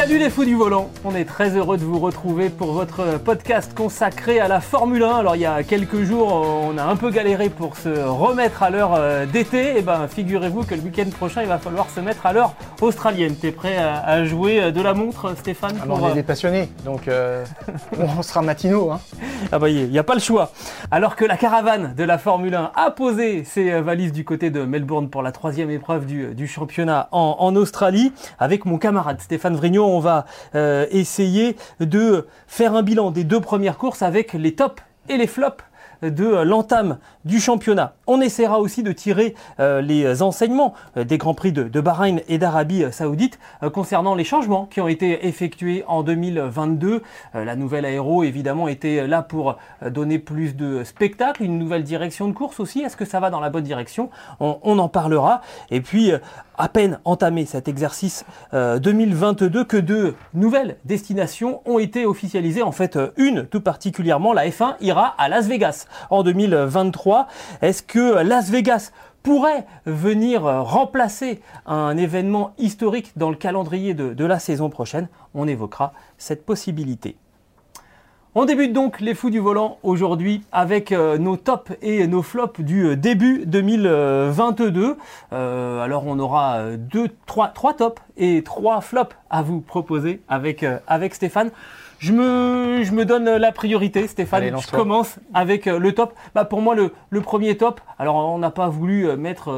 Salut les fous du volant, on est très heureux de vous retrouver pour votre podcast consacré à la Formule 1. Alors il y a quelques jours on a un peu galéré pour se remettre à l'heure euh, d'été, et ben figurez-vous que le week-end prochain il va falloir se mettre à l'heure australienne. T'es prêt à, jouer euh, de la montre Stéphane Alors, On est euh, des passionnés, donc on sera matinaux. Hein. Ah bah il n'y a pas le choix. Alors que la caravane de la Formule 1 a posé ses valises du côté de Melbourne pour la troisième épreuve du, championnat en, en, Australie, avec mon camarade Stéphane Vrignon, on va euh, essayer de faire un bilan des deux premières courses avec les tops et les flops de l'entame du championnat. On essaiera aussi de tirer euh, les enseignements euh, des Grands Prix de, de Bahreïn et d'Arabie Saoudite concernant les changements qui ont été effectués en 2022. la nouvelle aéro, évidemment, était là pour donner plus de spectacle, une nouvelle direction de course aussi. Est-ce que ça va dans la bonne direction? On, on, en parlera. Et puis, à peine entamé cet exercice 2022 euh, que de nouvelles destinations ont été officialisées. En fait, euh, une tout particulièrement, la F1 ira à Las Vegas en 2023. Est-ce que Las Vegas pourrait venir euh, remplacer un événement historique dans le calendrier de la saison prochaine? On évoquera cette possibilité. On débute donc les fous du volant aujourd'hui avec euh, nos tops et nos flops du euh, début 2022. Euh, alors on aura deux, trois, trois tops et trois flops à vous proposer avec, avec Stéphane. Je me, je me donne la priorité, Stéphane. je commence avec le top. Bah, pour moi, le, le premier top, alors on n'a pas voulu mettre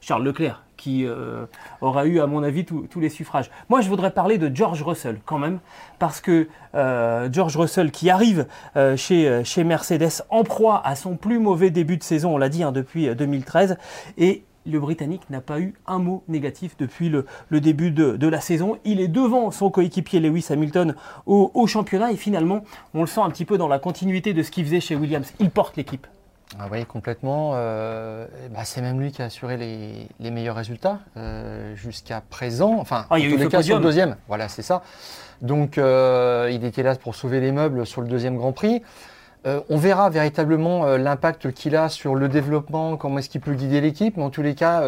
Charles Leclerc qui euh, aura eu, à mon avis, tous les suffrages. Moi, je voudrais parler de George Russell quand même, parce que euh, George Russell qui arrive euh, chez, Mercedes en proie à son plus mauvais début de saison, on l'a dit, hein, depuis 2013, et le Britannique n'a pas eu un mot négatif depuis le, début de, la saison. Il est devant son coéquipier Lewis Hamilton au, championnat et finalement, on le sent un petit peu dans la continuité de ce qu'il faisait chez Williams. Il porte l'équipe. Ah oui, complètement. Euh, bah, c'est même lui qui a assuré les, meilleurs résultats euh, jusqu'à présent. Enfin, ah, il y a eu les sur le deuxième. Voilà, c'est ça. Donc, euh, il était là pour sauver les meubles sur le deuxième Grand Prix. on verra véritablement l'impact qu'il a sur le développement, comment est-ce qu'il peut guider l'équipe. Mais en tous les cas,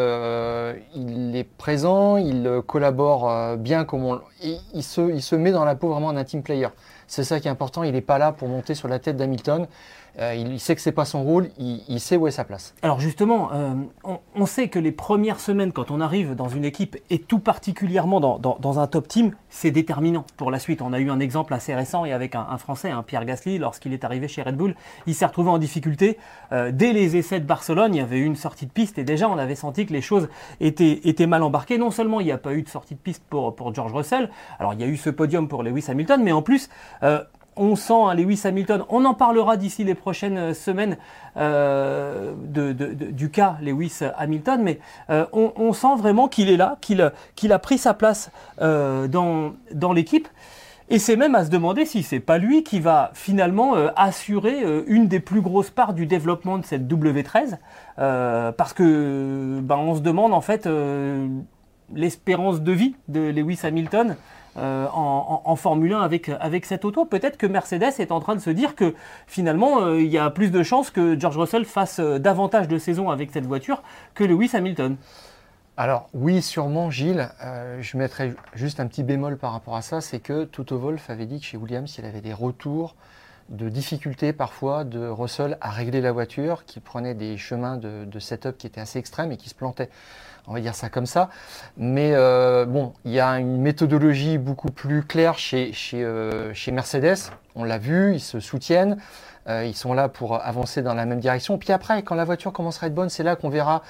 il est présent, il collabore bien, comme on, il, se, il se met dans la peau vraiment d'un team player. C'est ça qui est important. Il n'est pas là pour monter sur la tête d'Hamilton. Euh, il, sait que c'est pas son rôle, il, sait où est sa place. Alors justement, euh, on, sait que les premières semaines, quand on arrive dans une équipe, et tout particulièrement dans, un top team, c'est déterminant pour la suite. On a eu un exemple assez récent et avec un, Français, un Pierre Gasly, lorsqu'il est arrivé chez Red Bull, il s'est retrouvé en difficulté. Euh, dès les essais de Barcelone, il y avait eu une sortie de piste et déjà on avait senti que les choses étaient, mal embarquées. Non seulement il n'y a pas eu de sortie de piste pour George Russell, alors il y a eu ce podium pour Lewis Hamilton, mais en plus on sent un Lewis Hamilton, on en parlera d'ici les prochaines euh, semaines euh, du cas Lewis Hamilton, mais euh, on, sent vraiment qu'il est là, qu'il a pris sa place dans, l'équipe. Et c'est même à se demander si c'est pas lui qui va finalement assurer une des plus grosses parts du développement de cette W13, parce que ben, se demande en fait l'espérance de vie de Lewis Hamilton. Euh, en, Formule 1 avec, avec cette auto. Peut-être que Mercedes est en train de se dire que finalement, euh, il y a plus de chances que George Russell fasse euh, davantage de saisons avec cette voiture que Lewis Hamilton. Alors oui, sûrement Gilles. je mettrais juste un petit bémol par rapport à ça, c'est que Toto Wolff avait dit que chez Williams, il avait des retours de difficultés parfois de Russell à régler la voiture, qui prenait des chemins de, de setup qui étaient assez extrêmes et qui se plantaient on va dire ça comme ça. Mais euh, bon, il y a une méthodologie beaucoup plus claire chez, chez, euh, chez Mercedes. On l'a vu, ils se soutiennent. Euh, ils sont là pour avancer dans la même direction. Puis après, quand la voiture commencera à être bonne, c'est là qu'on verra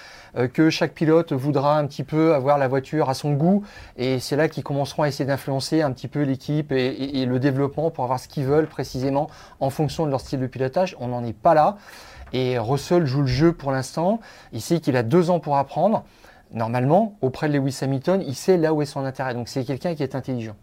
que chaque pilote voudra un petit peu avoir la voiture à son goût. Et c'est là qu'ils commenceront à essayer d'influencer un petit peu l'équipe et, et, le développement pour avoir ce qu'ils veulent précisément en fonction de leur style de pilotage. On n'en est pas là. Et Russell joue le jeu pour l'instant. Il sait qu'il a deux ans pour apprendre. Normalement, auprès de Lewis Hamilton, il sait là où est son intérêt. Donc c'est quelqu'un qui est intelligent.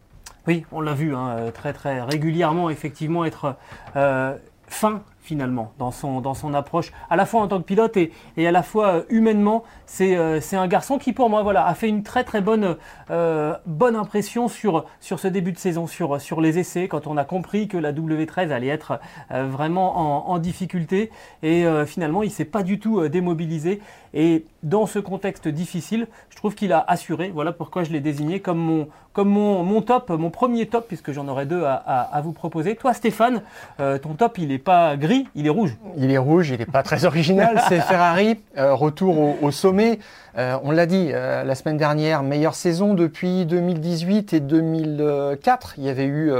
Oui, on l'a vu hein, très très régulièrement, effectivement, être euh, fin finalement dans son, dans son approche, à la fois en tant que pilote et, et à la fois euh, humainement. C'est euh, c'est un garçon qui pour moi voilà, a fait une très très bonne, euh, bonne impression sur, sur ce début de saison, sur, sur les essais, quand on a compris que la W13 allait être vraiment en, en, difficulté. Et finalement, il ne s'est pas du tout démobilisé. Et dans ce contexte difficile, je trouve qu'il a assuré. Voilà pourquoi je l'ai désigné comme mon, comme mon, mon, top, mon premier top, puisque j'en aurais deux à, à, à, vous proposer. Toi, Stéphane, ton top, il n'est pas gris, il est rouge. Il est rouge, il n'est pas très original. C'est Ferrari, euh, retour au, au sommet. Euh, on l'a dit euh, la semaine dernière, meilleure saison depuis 2018 et 2004. Il y avait eu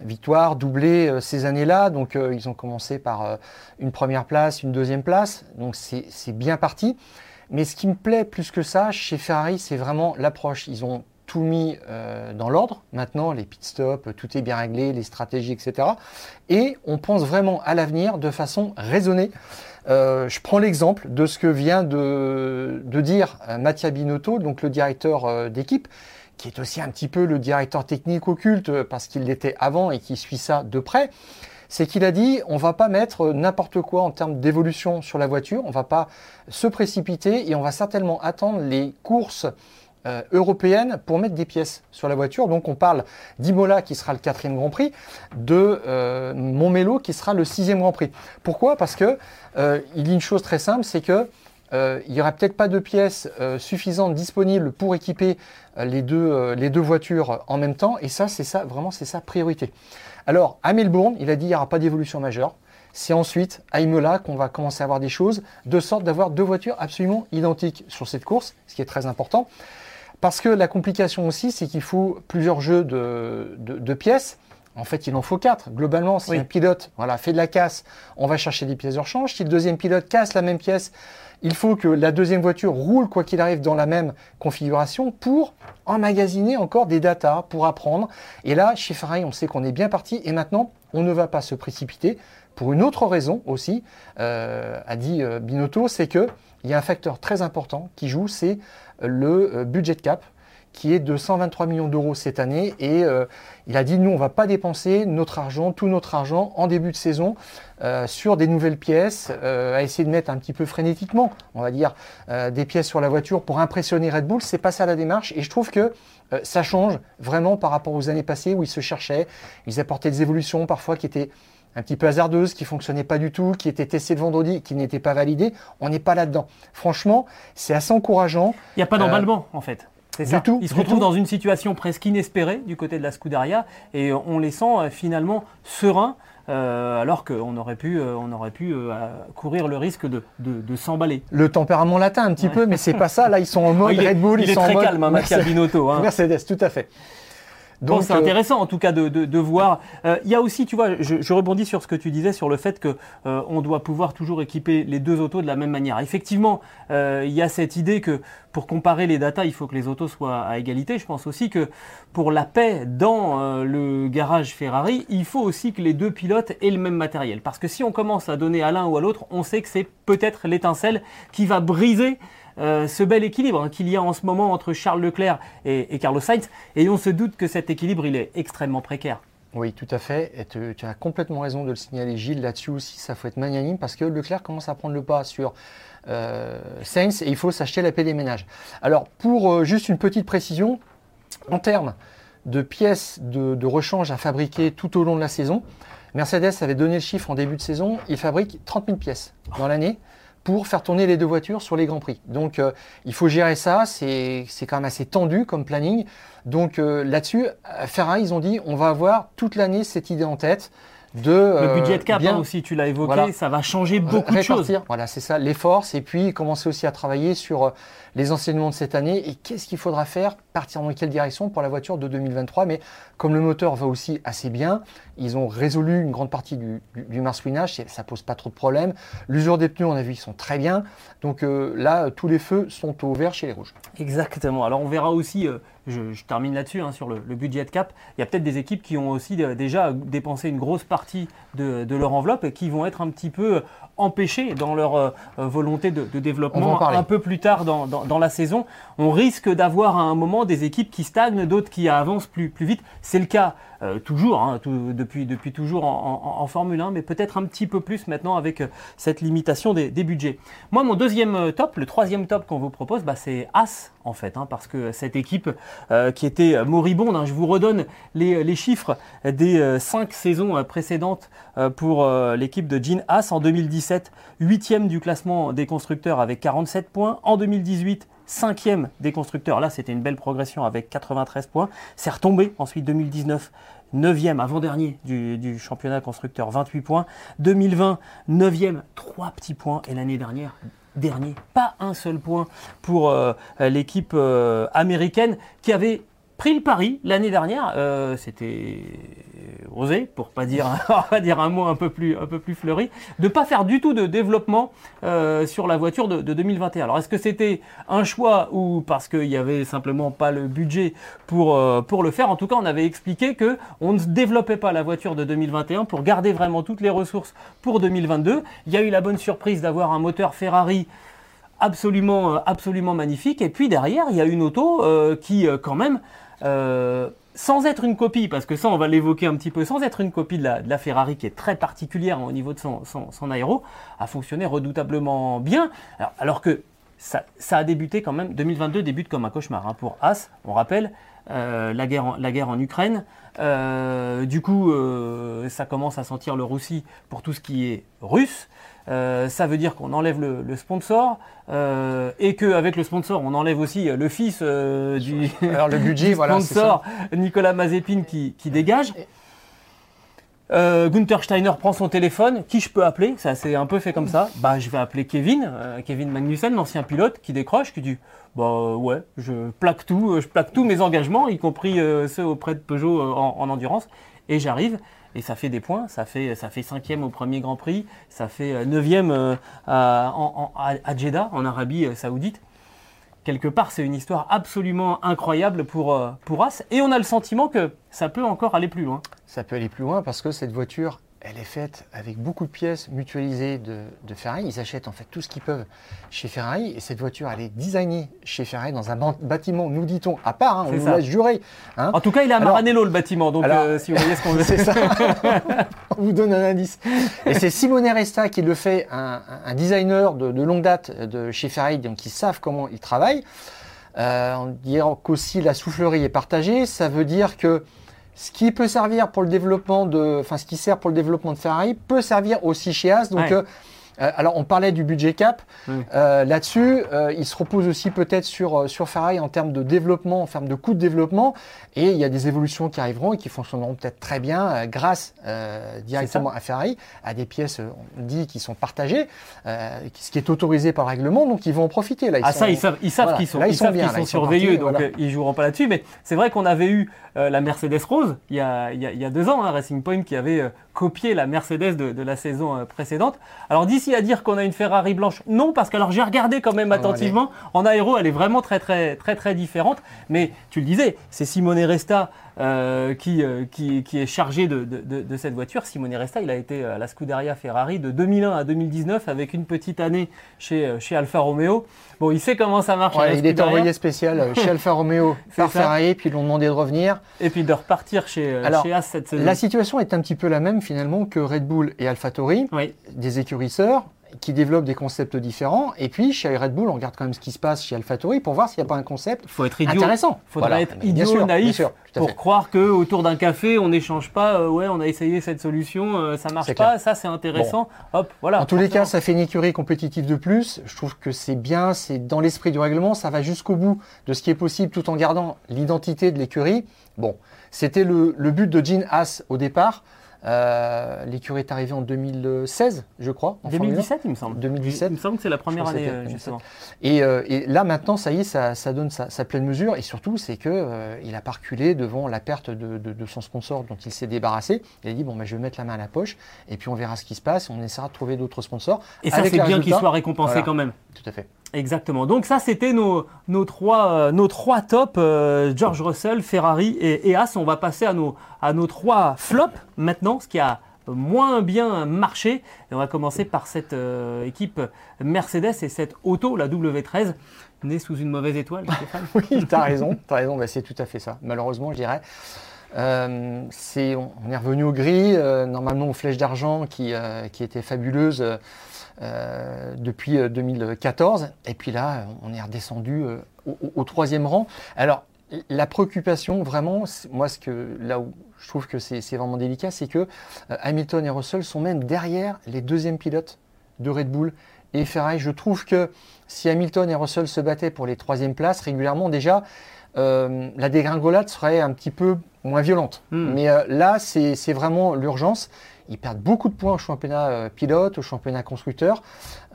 victoire, doublé ces années-là. Donc ils ont commencé par une première place, une deuxième place. Donc c'est bien parti. Mais ce qui me plaît plus que ça chez Ferrari, c'est vraiment l'approche. Ils ont tout mis euh, dans l'ordre. Maintenant, les pit stops, tout est bien réglé, les stratégies, etc. Et on pense vraiment à l'avenir de façon raisonnée. Euh, je prends l'exemple de ce que vient de, de dire euh, Mattia Binotto, donc le directeur euh, d'équipe, qui est aussi un petit peu le directeur technique occulte parce qu'il l'était avant et qui suit ça de près c'est qu'il a dit on va pas mettre n'importe quoi en termes d'évolution sur la voiture, on va pas se précipiter et on va certainement attendre les courses euh, européenne pour mettre des pièces sur la voiture. Donc on parle d'Imola qui sera le quatrième Grand Prix, de euh, Montmelo qui sera le sixième Grand Prix. Pourquoi? Parce que euh, il dit une chose très simple, c'est que euh, il n'y aura peut-être pas de pièces euh, suffisantes disponibles pour équiper les, deux, les deux voitures en même temps. Et ça, c'est ça, vraiment, c'est sa priorité. Alors, à Melbourne, il a dit qu'il n'y aura pas d'évolution majeure. C'est ensuite à Imola qu'on va commencer à avoir des choses, de sorte d'avoir deux voitures absolument identiques sur cette course, ce qui est très important. Parce que la complication aussi, c'est qu'il faut plusieurs jeux de, de, de, pièces. En fait, il en faut quatre. Globalement, si oui. un pilote voilà, fait de la casse, on va chercher des pièces de rechange. Si le deuxième pilote casse la même pièce, il faut que la deuxième voiture roule, quoi qu'il arrive, dans la même configuration pour emmagasiner encore des datas, pour apprendre. Et là, chez Ferrari, on sait qu'on est bien parti. Et maintenant, on ne va pas se précipiter. Pour une autre raison aussi, euh, a dit euh, Binotto, c'est que il y a un facteur très important qui joue, c'est le euh, budget cap qui est de 123 millions d'euros cette année. Et il a dit, nous, on ne va pas dépenser notre argent, tout notre argent, en début de saison, sur des nouvelles pièces, à essayer de mettre un petit peu frénétiquement, on va dire, des pièces sur la voiture pour impressionner Red Bull. C'est pas ça la démarche. Et je trouve que ça change vraiment par rapport aux années passées où ils se cherchaient, ils apportaient des évolutions parfois qui étaient un petit peu hasardeuse, qui fonctionnait pas du tout, qui était testée le vendredi, qui n'était pas validée. On n'est pas là-dedans. Franchement, c'est assez encourageant. Il n'y a pas d'emballement, euh, en fait. C'est ça. Tout, il se retrouve dans une situation presque inespérée du côté de la Scuderia et on les sent euh, finalement sereins. Euh, alors qu'on aurait pu, euh, on aurait pu euh, courir le risque de, de, de s'emballer. Le tempérament latin un petit ouais. peu, mais c'est pas ça. Là, ils sont en mode oh, Red Bull, il ils est sont très en mode calme, hein, Mathieu Binotto. Hein. Mercedes, tout à fait. Donc c'est euh... intéressant en tout cas de, de, de voir. Il euh, y a aussi, tu vois, je, je, rebondis sur ce que tu disais sur le fait que euh, on doit pouvoir toujours équiper les deux autos de la même manière. Effectivement, il euh, y a cette idée que pour comparer les datas, il faut que les autos soient à égalité. Je pense aussi que pour la paix dans euh, le garage Ferrari, il faut aussi que les deux pilotes aient le même matériel. Parce que si on commence à donner à l'un ou à l'autre, on sait que c'est peut-être l'étincelle qui va briser euh, ce bel équilibre qu'il y a en ce moment entre Charles Leclerc et, Carlos Sainz. Et on se doute que cet équilibre, il est extrêmement précaire. Oui, tout à fait. Et tu, tu as complètement raison de le signaler, Gilles. Là-dessus aussi, ça faut être magnanime parce que Leclerc commence à prendre le pas sur euh, Sainz et il faut s'acheter la paix des ménages. Alors, pour euh, juste une petite précision, en termes de pièces de, de rechange à fabriquer tout au long de la saison, Mercedes avait donné le chiffre en début de saison, il fabrique 30 000 pièces dans l'année pour faire tourner les deux voitures sur les Grands Prix. Donc euh, il faut gérer ça, c'est quand même assez tendu comme planning. Donc euh, là-dessus, Ferrari, ils ont dit on va avoir toute l'année cette idée en tête. De, le budget de cap bien, hein, aussi, tu l'as évoqué, voilà, ça va changer beaucoup répartir, de choses. Voilà, c'est ça, les forces, et puis commencer aussi à travailler sur les enseignements de cette année et qu'est-ce qu'il faudra faire partir dans quelle direction pour la voiture de 2023. Mais comme le moteur va aussi assez bien, ils ont résolu une grande partie du, du, marsouinage, ça pose pas trop de problèmes. L'usure des pneus, on a vu, ils sont très bien. Donc euh, là, tous les feux sont au vert chez les rouges. Exactement. Alors on verra aussi, euh, je, termine là-dessus, hein, sur le, budget de cap, il y a peut-être des équipes qui ont aussi euh, déjà dépensé une grosse partie de, leur enveloppe et qui vont être un petit peu empêchés dans leur volonté de, développement un peu plus tard dans, dans la saison. On risque d'avoir à un moment des équipes qui stagnent, d'autres qui avancent plus, vite. C'est le cas euh, toujours, hein, depuis, toujours en, Formule 1, mais peut-être un petit peu plus maintenant avec euh, cette limitation des, budgets. Moi, mon deuxième euh, top, le troisième top qu'on vous propose, bah, c'est As en fait, hein, parce que cette équipe qui était moribonde, hein, je vous redonne les, chiffres des cinq saisons précédentes pour l'équipe de Jean As en 2017, huitième du classement des constructeurs avec 47 points, en 2018 cinquième des constructeurs. Là, c'était une belle progression avec 93 points. C'est retombé ensuite 2019. 9e, avant-dernier du, championnat constructeur, 28 points. 2020, 9e, 3 petits points. Et l'année dernière, dernier, pas un seul point pour euh, l'équipe euh, américaine qui avait pris le pari l'année dernière. Euh, c'était osé, pour pas dire, pas dire un mot un peu plus, un peu plus fleuri, de pas faire du tout de développement euh, sur la voiture de, 2021. Alors est-ce que c'était un choix ou parce qu'il y avait simplement pas le budget pour, euh, pour le faire? En tout cas, on avait expliqué que on ne développait pas la voiture de 2021 pour garder vraiment toutes les ressources pour 2022. Il y a eu la bonne surprise d'avoir un moteur Ferrari absolument, absolument magnifique. Et puis derrière, il y a une auto qui, quand même, euh, sans être une copie, parce que ça on va l'évoquer un petit peu, sans être une copie de la, Ferrari qui est très particulière au niveau de son, aéro, a fonctionné redoutablement bien. Alors, que ça, a débuté quand même, 2022 débute comme un cauchemar hein, pour As, on rappelle, euh, la, guerre en, la guerre en Ukraine. Euh, du coup, ça commence à sentir le roussi pour tout ce qui est russe. Euh, ça veut dire qu'on enlève le, sponsor euh, et qu'avec le sponsor, on enlève aussi le fils euh, du, Alors, le budget, sponsor, Nicolas Mazepin, qui, dégage. Gunther Steiner prend son téléphone. Qui je peux appeler? Ça s'est un peu fait comme ça. Bah, je vais appeler Kevin, Kevin Magnussen, l'ancien pilote, qui décroche, qui dit Bah ouais, je plaque tout, je plaque tous mes engagements, y compris ceux auprès de Peugeot en endurance, et j'arrive et ça fait des points. Ça fait, ça fait cinquième au premier Grand Prix, ça fait euh, neuvième euh, à, à, Jeddah, en Arabie euh, Saoudite. Quelque part, c'est une histoire absolument incroyable pour, pour As, et on a le sentiment que ça peut encore aller plus loin. Ça peut aller plus loin parce que cette voiture elle est faite avec beaucoup de pièces mutualisées de, Ferrari. Ils achètent en fait tout ce qu'ils peuvent chez Ferrari. Et cette voiture, elle est designée chez Ferrari dans un bâtiment, nous dit-on, à part, hein, on nous l'a juré. Hein. En tout cas, il est à Maranello, le bâtiment. Donc, euh, si vous voyez ce qu'on veut. C'est ça. on vous donne un indice. Et c'est Simone Resta qui le fait, un, designer de, longue date de chez Ferrari, donc ils savent comment ils travaillent. Euh, en disant qu'aussi la soufflerie est partagée, ça veut dire que ce qui peut servir pour le développement de, enfin ce qui sert pour le développement de Ferrari peut servir aussi chez As. Donc euh, euh, alors, on parlait du budget cap. Euh, là-dessus, euh, il se repose aussi peut-être sur, sur Ferrari en termes de développement, en termes de coût de développement. Et il y a des évolutions qui arriveront et qui fonctionneront peut-être très bien grâce directement à Ferrari, à des pièces, on dit, qui sont partagées, ce qui est autorisé par le règlement. Donc, ils vont en profiter. Là, ah, ça, ils savent, ils savent qu'ils sont, ils, savent bien, sont surveillés, donc ils joueront pas là-dessus. Mais c'est vrai qu'on avait eu la Mercedes Rose il y a, il y a, deux ans, hein, Racing Point, qui avait copier la Mercedes de, la saison euh, précédente. Alors d'ici à dire qu'on a une Ferrari blanche, non, parce que alors j'ai regardé quand même attentivement. En aéro, elle est vraiment très très très très différente. Mais tu le disais, c'est Simone Resta euh, qui, euh, qui, qui, est chargé de, de, de, cette voiture. Simone Resta, il a été à la Scuderia Ferrari de 2001 à 2019 avec une petite année chez, chez Alfa Romeo. Bon, il sait comment ça marche. il est envoyé spécial chez Alfa Romeo par Ferrari, puis ils l'ont demandé de revenir. Et puis de repartir chez, Alors, chez As cette saison. La situation est un petit peu la même finalement que Red Bull et AlphaTauri, des écurisseurs qui développent des concepts différents. Et puis, chez Red Bull, on regarde quand même ce qui se passe chez AlphaTauri pour voir s'il n'y a pas un concept faut être idiot. intéressant. Il faudrait être idiot, naïf pour croire que autour d'un café, on n'échange pas. Euh, ouais, on a essayé cette solution, euh, ça marche pas. Ça, c'est intéressant. Hop, voilà. En tous les cas, ça fait une écurie compétitive de plus. Je trouve que c'est bien, c'est dans l'esprit du règlement. Ça va jusqu'au bout de ce qui est possible, tout en gardant l'identité de l'écurie. Bon, c'était le, but de Gene Haas au départ. Euh, L'écurie est arrivée en 2016, je crois. En 2017, il me semble. 2017. Il me semble que c'est la première année, euh, justement. Et, euh, et, là, maintenant, ça y est, ça, ça donne sa, sa, pleine mesure. Et surtout, c'est qu'il euh, il a pas reculé devant la perte de, de, de son sponsor dont il s'est débarrassé. Il a dit bon, ben, je vais mettre la main à la poche et puis on verra ce qui se passe. On essaiera de trouver d'autres sponsors. Et ça, c'est bien qu'il soit récompensé voilà. quand même. Tout à fait. Exactement. Donc ça, c'était nos, nos, trois, euh, nos trois tops, euh, George Russell, Ferrari et, et As. On va passer à nos, à nos trois flops maintenant, ce qui a moins bien marché. Et on va commencer par cette euh, équipe Mercedes et cette auto, la W13, née sous une mauvaise étoile, Stéphane. oui, tu as raison. Raison. Bah, c'est tout à fait ça. Malheureusement, je dirais. On, est revenu au gris, normalement aux flèches d'argent qui, qui étaient fabuleuses euh, depuis 2014. Et puis là, on est redescendu au, au, troisième rang. Alors, la préoccupation, vraiment, moi, ce que, là où je trouve que c'est, vraiment délicat, c'est que Hamilton et Russell sont même derrière les deuxièmes pilotes de Red Bull et Ferrari. Je trouve que si Hamilton et Russell se battaient pour les troisièmes places régulièrement, déjà, euh, la dégringolade serait un petit peu moins violente. Hmm. Mais euh, là, c'est vraiment l'urgence. Ils perdent beaucoup de points au championnat euh, pilote, au championnat constructeur.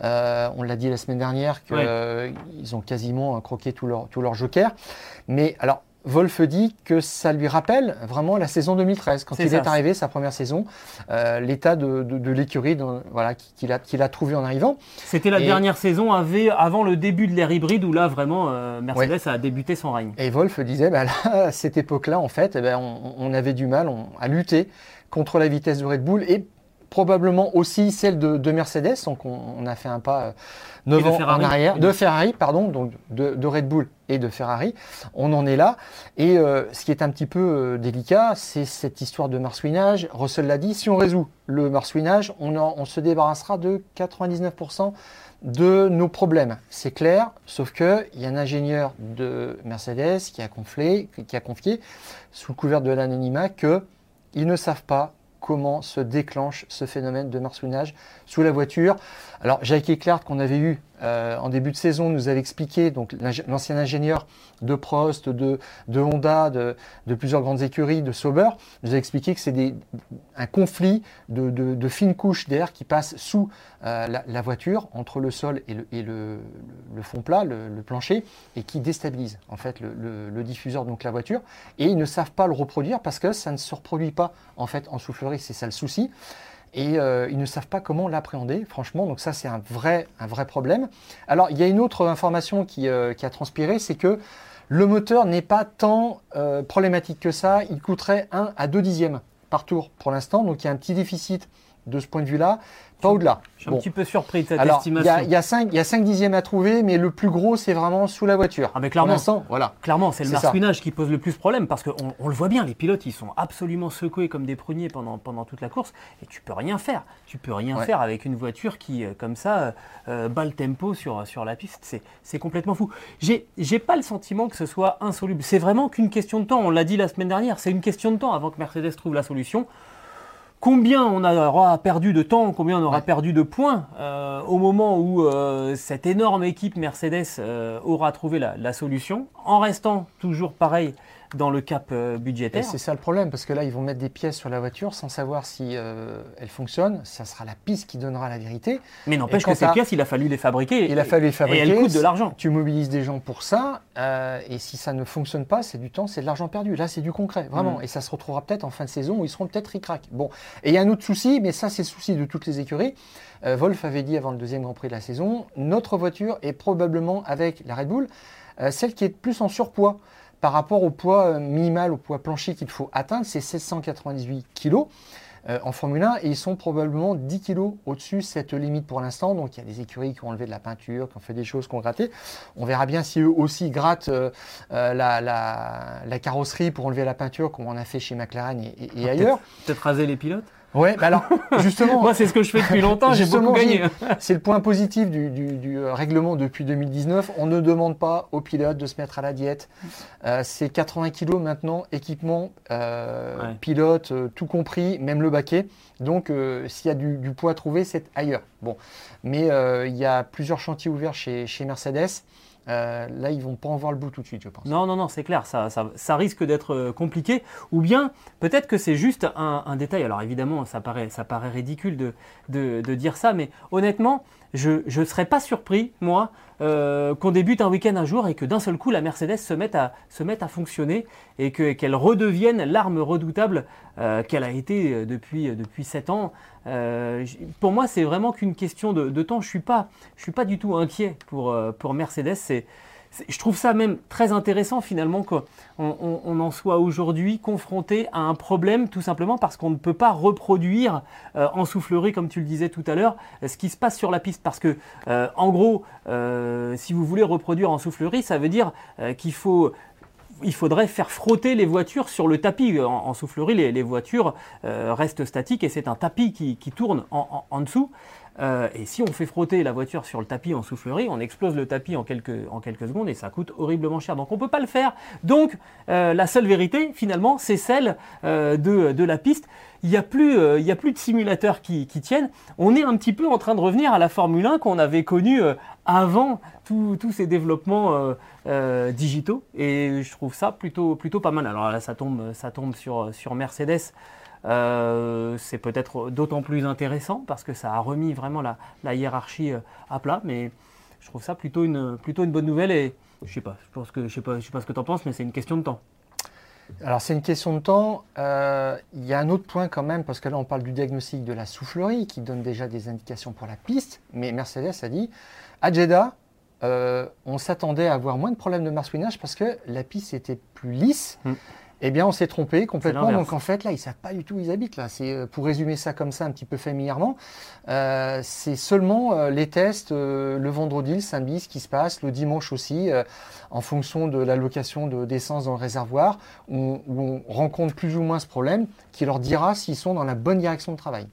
Euh, on l'a dit la semaine dernière qu'ils Ouais. ont quasiment croqué tous leurs tout leur jokers. Mais alors, Wolf dit que ça lui rappelle vraiment la saison 2013, quand il ça. est arrivé, sa première saison, euh, l'état de, de, de l'écurie voilà, qu'il a, trouvé en arrivant. C'était la Et- dernière saison avant le début de l'ère hybride où là, vraiment, euh, Mercedes a débuté son règne. Et Wolf disait, bah là, à cette époque-là, en fait, eh ben, on, on avait du mal on- à lutter contre la vitesse de Red Bull et probablement aussi celle de, de Mercedes. Donc on, on a fait un pas euh, neuf Et de ans en arrière. De Ferrari, pardon, donc de, de Red Bull et de Ferrari. On en est là. Et euh, ce qui est un petit peu euh, délicat, c'est cette histoire de marsouinage. Russell l'a dit, si on résout le marsouinage, on, en- on se débarrassera de 99% de nos problèmes. C'est clair, sauf qu'il y a un ingénieur de Mercedes qui a, conflé, qui a confié, sous le couvert de l'anonymat, qu'ils ne savent pas comment se déclenche ce phénomène de marsouinage sous la voiture. Alors, Jacques Eclair, qu'on avait eu euh, en début de saison, nous avait expliqué, donc l'ancien ingénieur de Prost, de, Honda, de, plusieurs grandes écuries, de Sauber, nous a expliqué que c'est un conflit de, fines couches d'air qui passent sous euh, la, voiture, entre le sol et le, fond plat, le, le plancher, et qui déstabilise en fait le diffuseur, donc la voiture. Et ils ne savent pas le reproduire parce que ça ne se reproduit pas en fait en soufflerie, c'est ça le souci et euh, ils ne savent pas comment l'appréhender, franchement. Donc ça, c'est un vrai, problème. Alors, il y a une autre information qui, euh, qui a transpiré, c'est que le moteur n'est pas tant euh, problématique que ça. Il coûterait 1 à 2 dixièmes par tour pour l'instant. Donc, il y a un petit déficit de ce point de vue-là, pas au-delà. Je suis un petit peu surpris de cette Alors, il y, estimation. a, il y a 5, il y a 5 dixièmes à trouver, mais le plus gros, c'est vraiment sous la voiture. Ah, mais clairement. Voilà. Clairement, c'est le marsouinage qui pose le plus problème parce qu'on on le voit bien, les pilotes ils sont absolument secoués comme des pruniers pendant, pendant toute la course et tu peux rien faire. Tu peux rien Ouais. faire avec une voiture qui, euh, comme ça, euh, euh, bat le tempo sur, sur la piste. C'est- complètement fou. J'ai pas le sentiment que ce soit insoluble. C'est vraiment qu'une question de temps. On l'a dit la semaine dernière, c'est une question de temps avant que Mercedes trouve la solution. Combien on aura perdu de temps, combien on aura Ouais. perdu de points euh, au moment où euh, cette énorme équipe Mercedes euh, aura trouvé la, la solution, en restant toujours pareil dans le cap euh, budgétaire. c'est ça le problème, parce que là, ils vont mettre des pièces sur la voiture sans savoir si euh, elles fonctionnent. Ça sera la piste qui donnera la vérité. Mais n'empêche que ces pièces, il a fallu les fabriquer. Il a fallu les fabriquer. Et elles coûtent de l'argent. Tu mobilises des gens pour ça, euh, et si ça ne fonctionne pas, c'est du temps, c'est de l'argent perdu. Là, c'est du concret, vraiment. Mm. Et ça se retrouvera peut-être en fin de saison où ils seront peut-être ric-rac. Bon, et il y a un autre souci, mais ça, c'est le souci de toutes les écuries. Euh, Wolf avait dit avant le deuxième Grand Prix de la saison, notre voiture est probablement avec la Red Bull, celle qui est plus en surpoids par rapport au poids euh, minimal, au poids plancher qu'il faut atteindre, c'est 798 kg euh, en Formule 1 et ils sont probablement 10 kg au-dessus de cette limite pour l'instant. Donc il y a des écuries qui ont enlevé de la peinture, qui ont fait des choses, qui ont gratté. On verra bien si eux aussi grattent euh, la, la- la carrosserie pour enlever la peinture, comme on a fait chez McLaren et, et- et ailleurs. Peut-être raser les pilotes? Ouais, bah alors justement, Moi, c'est ce que je fais depuis longtemps. J'ai Justement, beaucoup gagné. c'est le point positif du, du- du, euh, règlement depuis 2019. On ne demande pas aux pilotes de se mettre à la diète. Euh, c'est 80 kg maintenant, équipement, euh, Ouais. pilote, euh, tout compris, même le baquet. Donc, euh, s'il y a du, du poids à trouver, c'est ailleurs. Bon, mais euh, il y a plusieurs chantiers ouverts chez, chez Mercedes. Euh, là, ils vont pas en voir le bout tout de suite, je pense. Non, non, non, c'est clair, ça, risque d'être euh, compliqué. Ou bien, peut-être que c'est juste un, détail. Alors évidemment, ça paraît, ridicule de, de, dire ça, mais honnêtement, je ne serais pas surpris, moi, euh, qu'on débute un week-end un jour et que d'un seul coup, la Mercedes se mette à, fonctionner et qu'elle redevienne l'arme redoutable qu'elle a été depuis, depuis 7 ans. pour moi, c'est vraiment qu'une question de, temps. Je ne suis, pas, je suis pas du tout inquiet pour, pour Mercedes je trouve ça même très intéressant finalement qu'on on, en soit aujourd'hui confronté à un problème tout simplement parce qu'on ne peut pas reproduire euh, en soufflerie, comme tu le disais tout à l'heure, ce qui se passe sur la piste. Parce que, euh, en gros, euh, si vous voulez reproduire en soufflerie, ça veut dire qu'il faudrait faire frotter les voitures sur le tapis. En, soufflerie, les, voitures restent statiques et c'est un tapis qui, tourne en dessous. Euh, et si on fait frotter la voiture sur le tapis en soufflerie, on explose le tapis en quelques, en quelques secondes et ça coûte horriblement cher. Donc on ne peut pas le faire. Donc euh, la seule vérité, finalement, c'est celle euh, de, de, la piste. Il n'y a, plus, a plus de simulateurs qui, qui, tiennent. On est un petit peu en train de revenir à la Formule 1 qu'on avait connue avant tous ces développements digitaux. Et je trouve ça plutôt, plutôt pas mal. Alors là, ça tombe, ça tombe sur, sur Mercedes. Euh, c'est peut-être d'autant plus intéressant parce que ça a remis vraiment la, hiérarchie euh, à plat, mais je trouve ça plutôt une, plutôt une bonne nouvelle et je sais pas, je pense que je sais pas, je sais pas ce que tu en penses, mais c'est une question de temps. Alors c'est une question de temps. Euh, il y a un autre point quand même, parce que là on parle du diagnostic de la soufflerie qui donne déjà des indications pour la piste, mais Mercedes a dit à Jeddah, on s'attendait à avoir moins de problèmes de marsouinage parce que la piste était plus lisse. Hmm. Eh bien, on s'est trompé complètement. Donc, en fait, là, ils ne savent pas du tout où ils habitent. Là. C'est, euh, pour résumer ça comme ça un petit peu familièrement, euh, c'est seulement euh, les tests le vendredi, le samedi, ce qui se passe, le dimanche aussi, en fonction de l'allocation de, d'essence dans le réservoir, où, où, on rencontre plus ou moins ce problème, qui leur dira s'ils sont dans la bonne direction de travail.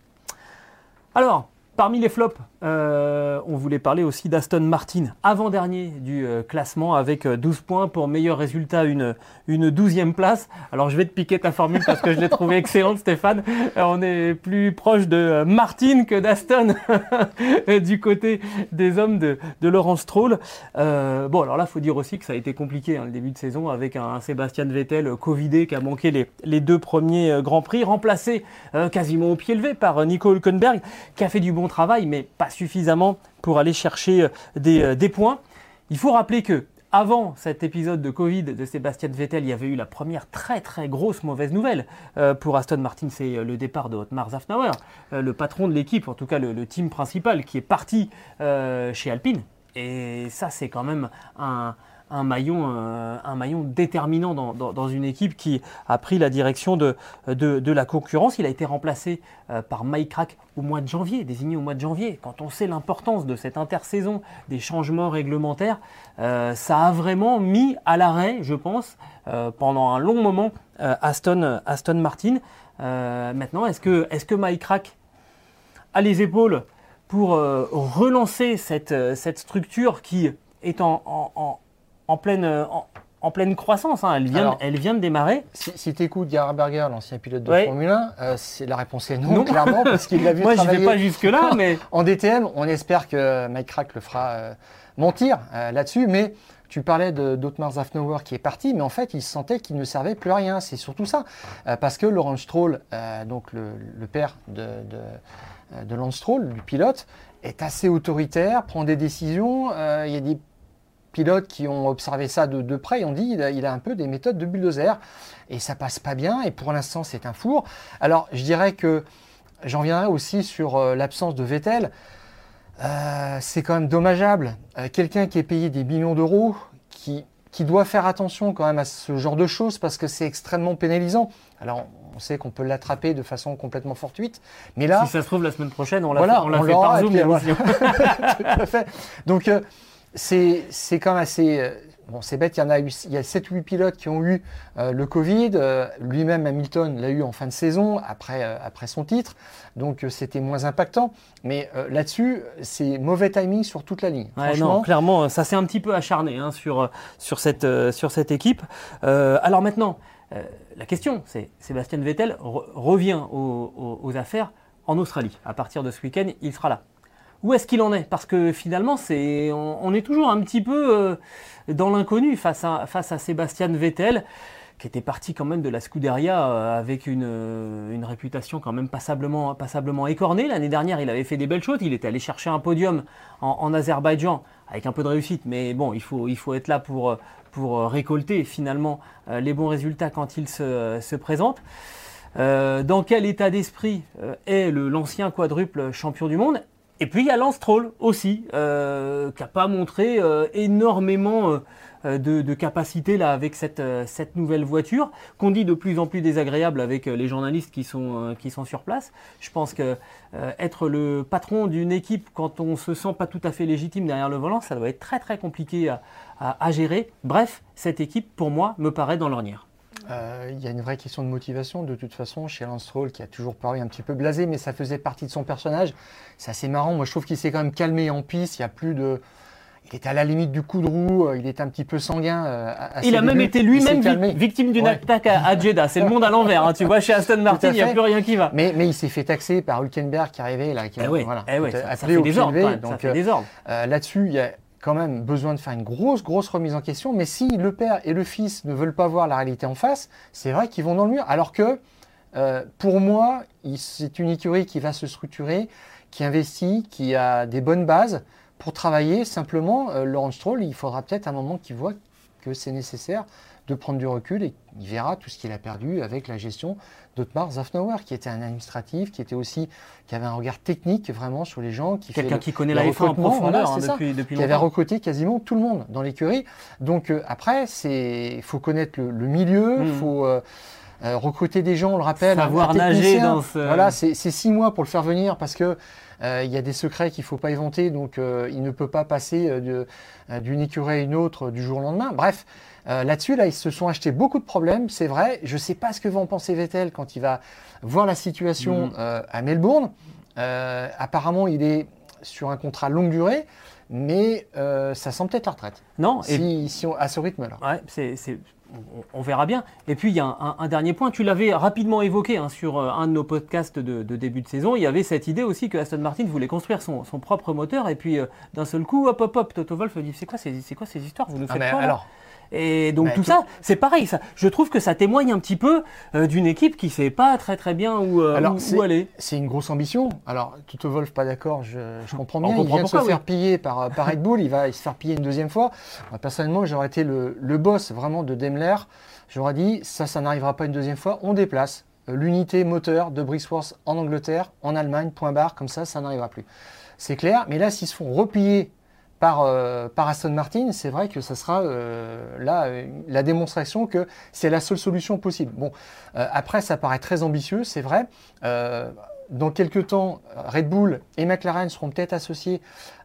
Alors, Parmi les flops, euh, on voulait parler aussi d'Aston Martin, avant-dernier du euh, classement avec 12 euh, points pour meilleur résultat, une, une 12e place. Alors je vais te piquer ta formule parce que je l'ai trouvé excellente Stéphane. on est plus proche de Martin que d'Aston du côté des hommes de, Laurence Stroll. bon alors là, il faut dire aussi que ça a été compliqué hein, le début de saison avec un, Sébastien Vettel Covidé qui a manqué les, les deux premiers Grands Prix, remplacé quasiment au pied levé par Nico Hülkenberg qui a fait du bon travail, mais pas suffisamment pour aller chercher euh, euh, des, points. Il faut rappeler que avant cet épisode de Covid de Sébastien Vettel, il y avait eu la première très très grosse mauvaise nouvelle euh, pour Aston Martin, c'est le départ de Otmar Zafnauer, le patron de l'équipe, en tout cas le, team principal, qui est parti chez Alpine. Et ça, c'est quand même un, un maillon, euh, un maillon déterminant dans, une équipe qui a pris la direction de, de, la concurrence. Il a été remplacé euh, par Mike Crack au mois de janvier, désigné au mois de janvier. Quand on sait l'importance de cette intersaison, des changements réglementaires, euh, ça a vraiment mis à l'arrêt, je pense, pendant un long moment Aston, Aston Martin. maintenant, est-ce que, est que Mike Crack a les épaules pour relancer cette, cette structure qui est en, en pleine, euh, en, pleine croissance. Hein. Elle, vient, elle vient de démarrer. Si, tu écoutes Berger, l'ancien pilote de Formule 1, euh, la réponse est non, clairement, parce qu'il l'a vu Moi, je vais pas jusque-là, mais. en DTM, on espère que Mike Crack le fera euh, mentir là-dessus, mais. Tu parlais d'Otmar Zafnauer qui est parti, mais en fait, il sentait qu'il ne servait plus à rien. C'est surtout ça. parce que Laurent Stroll, donc le, père de, de, de Lance Stroll, du pilote, est assez autoritaire, prend des décisions. il y a des pilotes qui ont observé ça de, près, ont dit il a, un peu des méthodes de bulldozer et ça passe pas bien et pour l'instant c'est un four. Alors je dirais que j'en viendrai aussi sur euh, l'absence de Vettel. Euh, c'est quand même dommageable. Euh, quelqu'un qui est payé des millions d'euros, qui, qui doit faire attention quand même à ce genre de choses parce que c'est extrêmement pénalisant. Alors on sait qu'on peut l'attraper de façon complètement fortuite, mais là, si ça se trouve la semaine prochaine, on l'a fait, on fait par Zoom. Tout à fait. Donc c'est quand même assez. Euh, bon, c'est bête, il y en a eu, il y a 7-8 pilotes qui ont eu euh, le Covid. Euh, lui-même, Hamilton, l'a eu en fin de saison, après, après son titre. Donc, c'était moins impactant. Mais là-dessus, c'est mauvais timing sur toute la ligne. non, clairement, ça s'est un petit peu acharné hein, sur, sur, cette, sur cette équipe. alors maintenant, la question, c'est Sébastien Vettel revient aux, aux affaires en Australie. À partir de ce week-end, il sera là. Où est-ce qu'il en est? Parce que finalement, c'est, on, est toujours un petit peu dans l'inconnu face à, face à Sébastien Vettel qui était parti quand même de la Scuderia euh, avec une, euh, une, réputation quand même passablement, passablement écornée. L'année dernière, il avait fait des belles choses. Il était allé chercher un podium en, en Azerbaïdjan avec un peu de réussite. Mais bon, il faut, il faut être là pour, pour récolter finalement euh, les bons résultats quand il se, se présente. dans quel état d'esprit est l'ancien quadruple champion du monde? Et puis il y a Lance Troll aussi, qui n'a pas montré énormément euh, de, capacité là avec cette, euh, nouvelle voiture, qu'on dit de plus en plus désagréable avec euh, les journalistes qui sont, sur place. Je pense que être le patron d'une équipe quand on se sent pas tout à fait légitime derrière le volant, ça doit être très très compliqué à, gérer. Bref, cette équipe pour moi me paraît dans l'ornière. Il y a une vraie question de motivation de toute façon chez Lance Stroll qui a toujours paru un petit peu blasé, mais ça faisait partie de son personnage. C'est assez marrant. Moi, je trouve qu'il s'est quand même calmé en piste. Il n'y a plus de, il était à la limite du coup de roue, euh, il était un petit peu sanguin. Euh, il a même été lui-même victime d'une attaque à, Jeddah. C'est le monde à l'envers. Hein. Tu vois, chez Aston Martin, il n'y a plus rien qui va. Mais, il s'est fait taxer par Hülkenberg qui arrivait là. Qui, eh voilà, eh ça, fait des ordres, donc, euh, Là-dessus, il y a quand même besoin de faire une grosse, grosse remise en question. Mais si le père et le fils ne veulent pas voir la réalité en face, c'est vrai qu'ils vont dans le mur. Alors que, pour moi, c'est une écurie qui va se structurer, qui investit, qui a des bonnes bases pour travailler simplement, euh, Laurent Stroll, il faudra peut-être un moment qu'il voit que c'est nécessaire de prendre du recul et il verra tout ce qu'il a perdu avec la gestion d'Otmar Zafnauer, qui était un administratif, qui était aussi, qui avait un regard technique vraiment sur les gens. qui Quelqu'un qui connaît la f en profondeur hein, depuis, depuis, Qui avait recruté quasiment tout le monde dans l'écurie. Donc euh, après, il faut connaître le, milieu, il hmm. faut euh, recruter des gens, on le rappelle. Savoir nager dans ce... Voilà, c'est six mois pour le faire venir parce que euh, il y a des secrets qu'il ne faut pas éventer, donc euh, il ne peut pas passer euh, d'une écurie à une autre du jour au lendemain. Bref, là-dessus, là, ils se sont achetés beaucoup de problèmes, c'est vrai. Je ne sais pas ce que va en penser Vettel quand il va voir la situation mm. à Melbourne. apparemment, il est sur un contrat longue durée mais ça sent peut-être la retraite. Non, si, si à ce rythme-là. Ouais, c'est on, verra bien. Et puis il y a un, dernier point, tu l'avais rapidement évoqué hein, sur euh, un de nos podcasts de, début de saison, il y avait cette idée aussi que Aston Martin voulait construire son, propre moteur et puis euh, d'un seul coup, hop hop hop, Toto Wolff dit c'est quoi, c'est quoi ces histoires? Vous nous ah, faites alors, et donc tout ça, c'est pareil. Ça, je trouve que ça témoigne un petit peu euh, d'une équipe qui sait pas très très bien où, où, aller. C'est une grosse ambition. Alors Toto Wolff pas d'accord, je, comprends bien. il vient de se faire piller par, par Red Bull, il va se faire piller une deuxième fois. personnellement, j'aurais été le, le, boss vraiment de Daimler. J'aurais dit ça, ça n'arrivera pas une deuxième fois. On déplace euh, l'unité moteur de Brixworth en Angleterre, en Allemagne, point barre, comme ça, ça n'arrivera plus. C'est clair, mais là, s'ils se font replier par, euh, par Aston Martin, c'est vrai que ça sera euh, là la démonstration que c'est la seule solution possible. Bon, après, ça paraît très ambitieux, c'est vrai. dans quelques temps, Red Bull et McLaren seront peut-être associés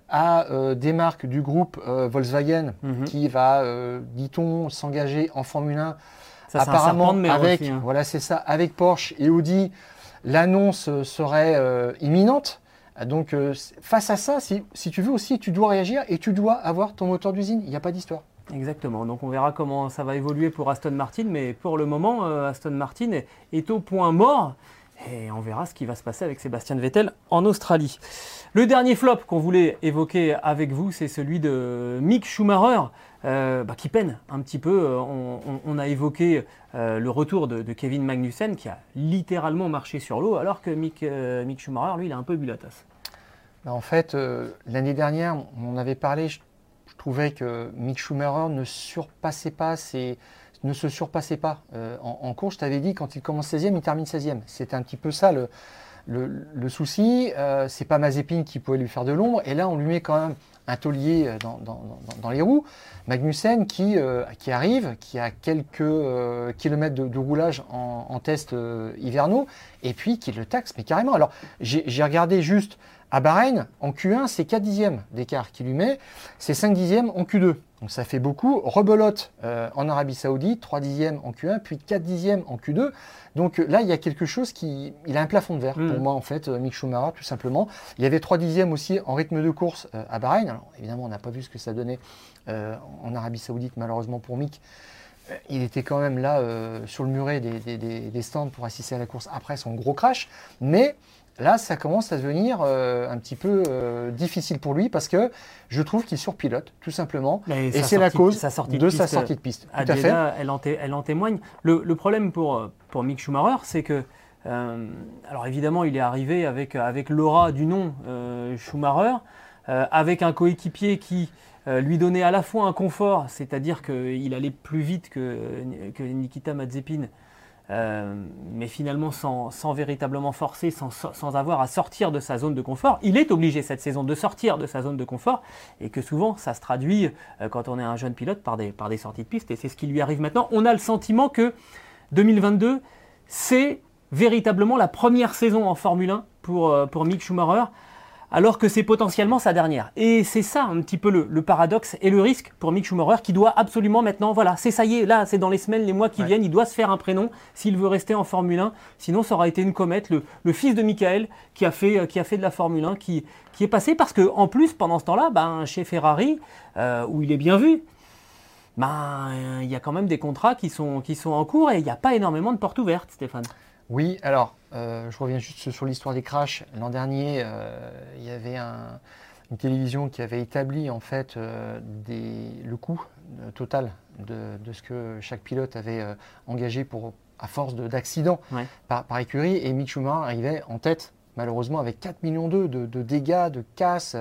à des marques du groupe Volkswagen mhm. qui va, dit-on, s'engager en Formule 1 ça, Apparemment, avec, hein. voilà, c'est ça, avec Porsche et Audi, l'annonce serait euh, imminente. Donc, euh, face à ça, si, si, tu veux aussi, tu dois réagir et tu dois avoir ton moteur d'usine. Il n'y a pas d'histoire. Exactement. Donc, on verra comment ça va évoluer pour Aston Martin. Mais pour le moment, euh, Aston Martin est, au point mort. Et on verra ce qui va se passer avec Sébastien Vettel en Australie. Le dernier flop qu'on voulait évoquer avec vous, c'est celui de Mick Schumacher. Euh, bah, qui peine un petit peu. Euh, on, a évoqué euh, le retour de, Kevin Magnussen qui a littéralement marché sur l'eau, alors que Mick, Schumacher, lui, il a un peu bu la tasse. Bah, en fait, l'année dernière, on avait parlé. Je, trouvais que Mick Schumacher ne surpassait pas ne se surpassait pas en, en, course. Je t'avais dit, quand il commence 16e, il termine 16e. C'était un petit peu ça le, le, souci. c'est pas Mazepin qui pouvait lui faire de l'ombre. Et là, on lui met quand même un taulier euh, dans, les roues. Magnussen qui, euh, arrive, qui a quelques euh, kilomètres de, roulage en, test hivernaux, et puis qui le taxe, mais carrément. Alors, j'ai regardé juste à Bahreïn, en Q1, c'est 4 dixièmes d'écart qu'il lui met, c'est 5 dixièmes en Q2. Donc ça fait beaucoup. Rebelote en Arabie Saoudite, 3 dixièmes en Q1, puis 4 dixièmes en Q2. Donc euh, là, il y a quelque chose qui. Il a un plafond de verre pour mm. moi, en fait, euh, Mick Schumacher, tout simplement. Il y avait 3 dixièmes aussi en rythme de course euh, à Bahreïn. Alors évidemment, on n'a pas vu ce que ça donnait en Arabie Saoudite, malheureusement pour Mick. Il était quand même là sur le muret des, stands pour assister à la course après son gros crash. Mais là, ça commence à devenir euh, un petit peu euh, difficile pour lui parce que je trouve qu'il surpilote, tout simplement. Mais Et c'est la cause sa de de sa sortie de piste. Tout à fait. Elle, en elle en témoigne. Le, le problème pour, euh, pour Mick Schumacher, c'est que, euh, alors évidemment, il est arrivé avec, avec l'aura du nom euh, Schumacher, euh, avec un coéquipier qui lui donnait à la fois un confort, c'est-à-dire qu'il allait plus vite que, que Nikita Mazepin, euh, mais finalement sans, véritablement forcer, sans, avoir à sortir de sa zone de confort. Il est obligé cette saison de sortir de sa zone de confort et que souvent ça se traduit euh, quand on est un jeune pilote par des, sorties de piste et c'est ce qui lui arrive maintenant. On a le sentiment que 2022, c'est véritablement la première saison en Formule 1 pour, euh, pour Mick Schumacher alors que c'est potentiellement sa dernière. Et c'est ça un petit peu le, le paradoxe et le risque pour Mick Schumacher qui doit absolument maintenant, voilà, c'est ça y est, là c'est dans les semaines, les mois qui Ouais. viennent, il doit se faire un prénom s'il veut rester en Formule 1. Sinon ça aura été une comète, le, le fils de Michael qui a fait, qui a fait de la Formule 1, qui, qui est passé parce que en plus pendant ce temps-là, ben, chez Ferrari, euh, où il est bien vu, ben, il y a quand même des contrats qui sont, qui sont en cours et il n'y a pas énormément de portes ouvertes, Stéphane. Oui, alors, euh, je reviens juste sur l'histoire des crashs. L'an dernier, euh, il y avait un- une télévision qui avait établi en fait euh, des- le coût total de, de ce que chaque pilote avait engagé pour, à force de- d'accidents Ouais. par, par écurie. Et Mick Schumacher arrivait en tête, malheureusement, avec 4 millions d'euros de, de dégâts, de casses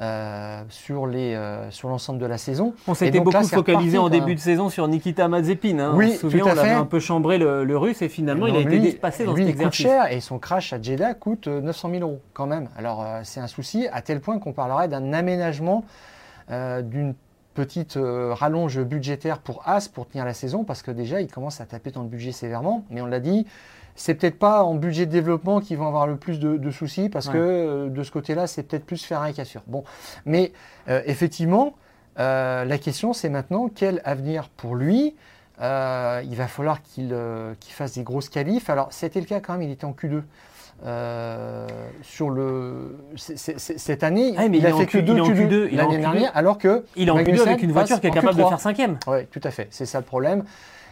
euh, euh, sur les, euh, sur l'ensemble de la saison. On s'était là, beaucoup focalisé reparti, en début de saison sur Nikita Mazepin. hein. Oui, on se souvient, tout à on avait fait. un peu chambré le, le russe et finalement il a Non, été lui- dépassé dans lui, cet il coûte cher et son crash à Jeddah coûte euh, 900 000 euros quand même. Alors euh, c'est un souci à tel point qu'on parlerait d'un aménagement euh, d'une petite euh, rallonge budgétaire pour As pour tenir la saison parce que déjà il commence à taper dans le budget sévèrement. Mais on l'a dit, c'est peut-être pas en budget de développement qu'ils vont avoir le plus de, de soucis parce Ouais. que euh, de ce côté-là c'est peut-être plus Ferrari qu'assure. Bon, mais euh, effectivement. euh, la question, c'est maintenant quel avenir pour lui? Il va falloir qu'il fasse des grosses qualifs. Alors, c'était le cas quand même, il était en Q2. Euh, sur le, cette année, Ah, mais il, il a fait Q- que deux il est en Q2 Q2, il est en l'année Q2. dernière, alors que Il est en Q2 Magnussen avec une voiture qui est capable de Q3. faire cinquième. Oui, tout à fait. C'est ça le problème.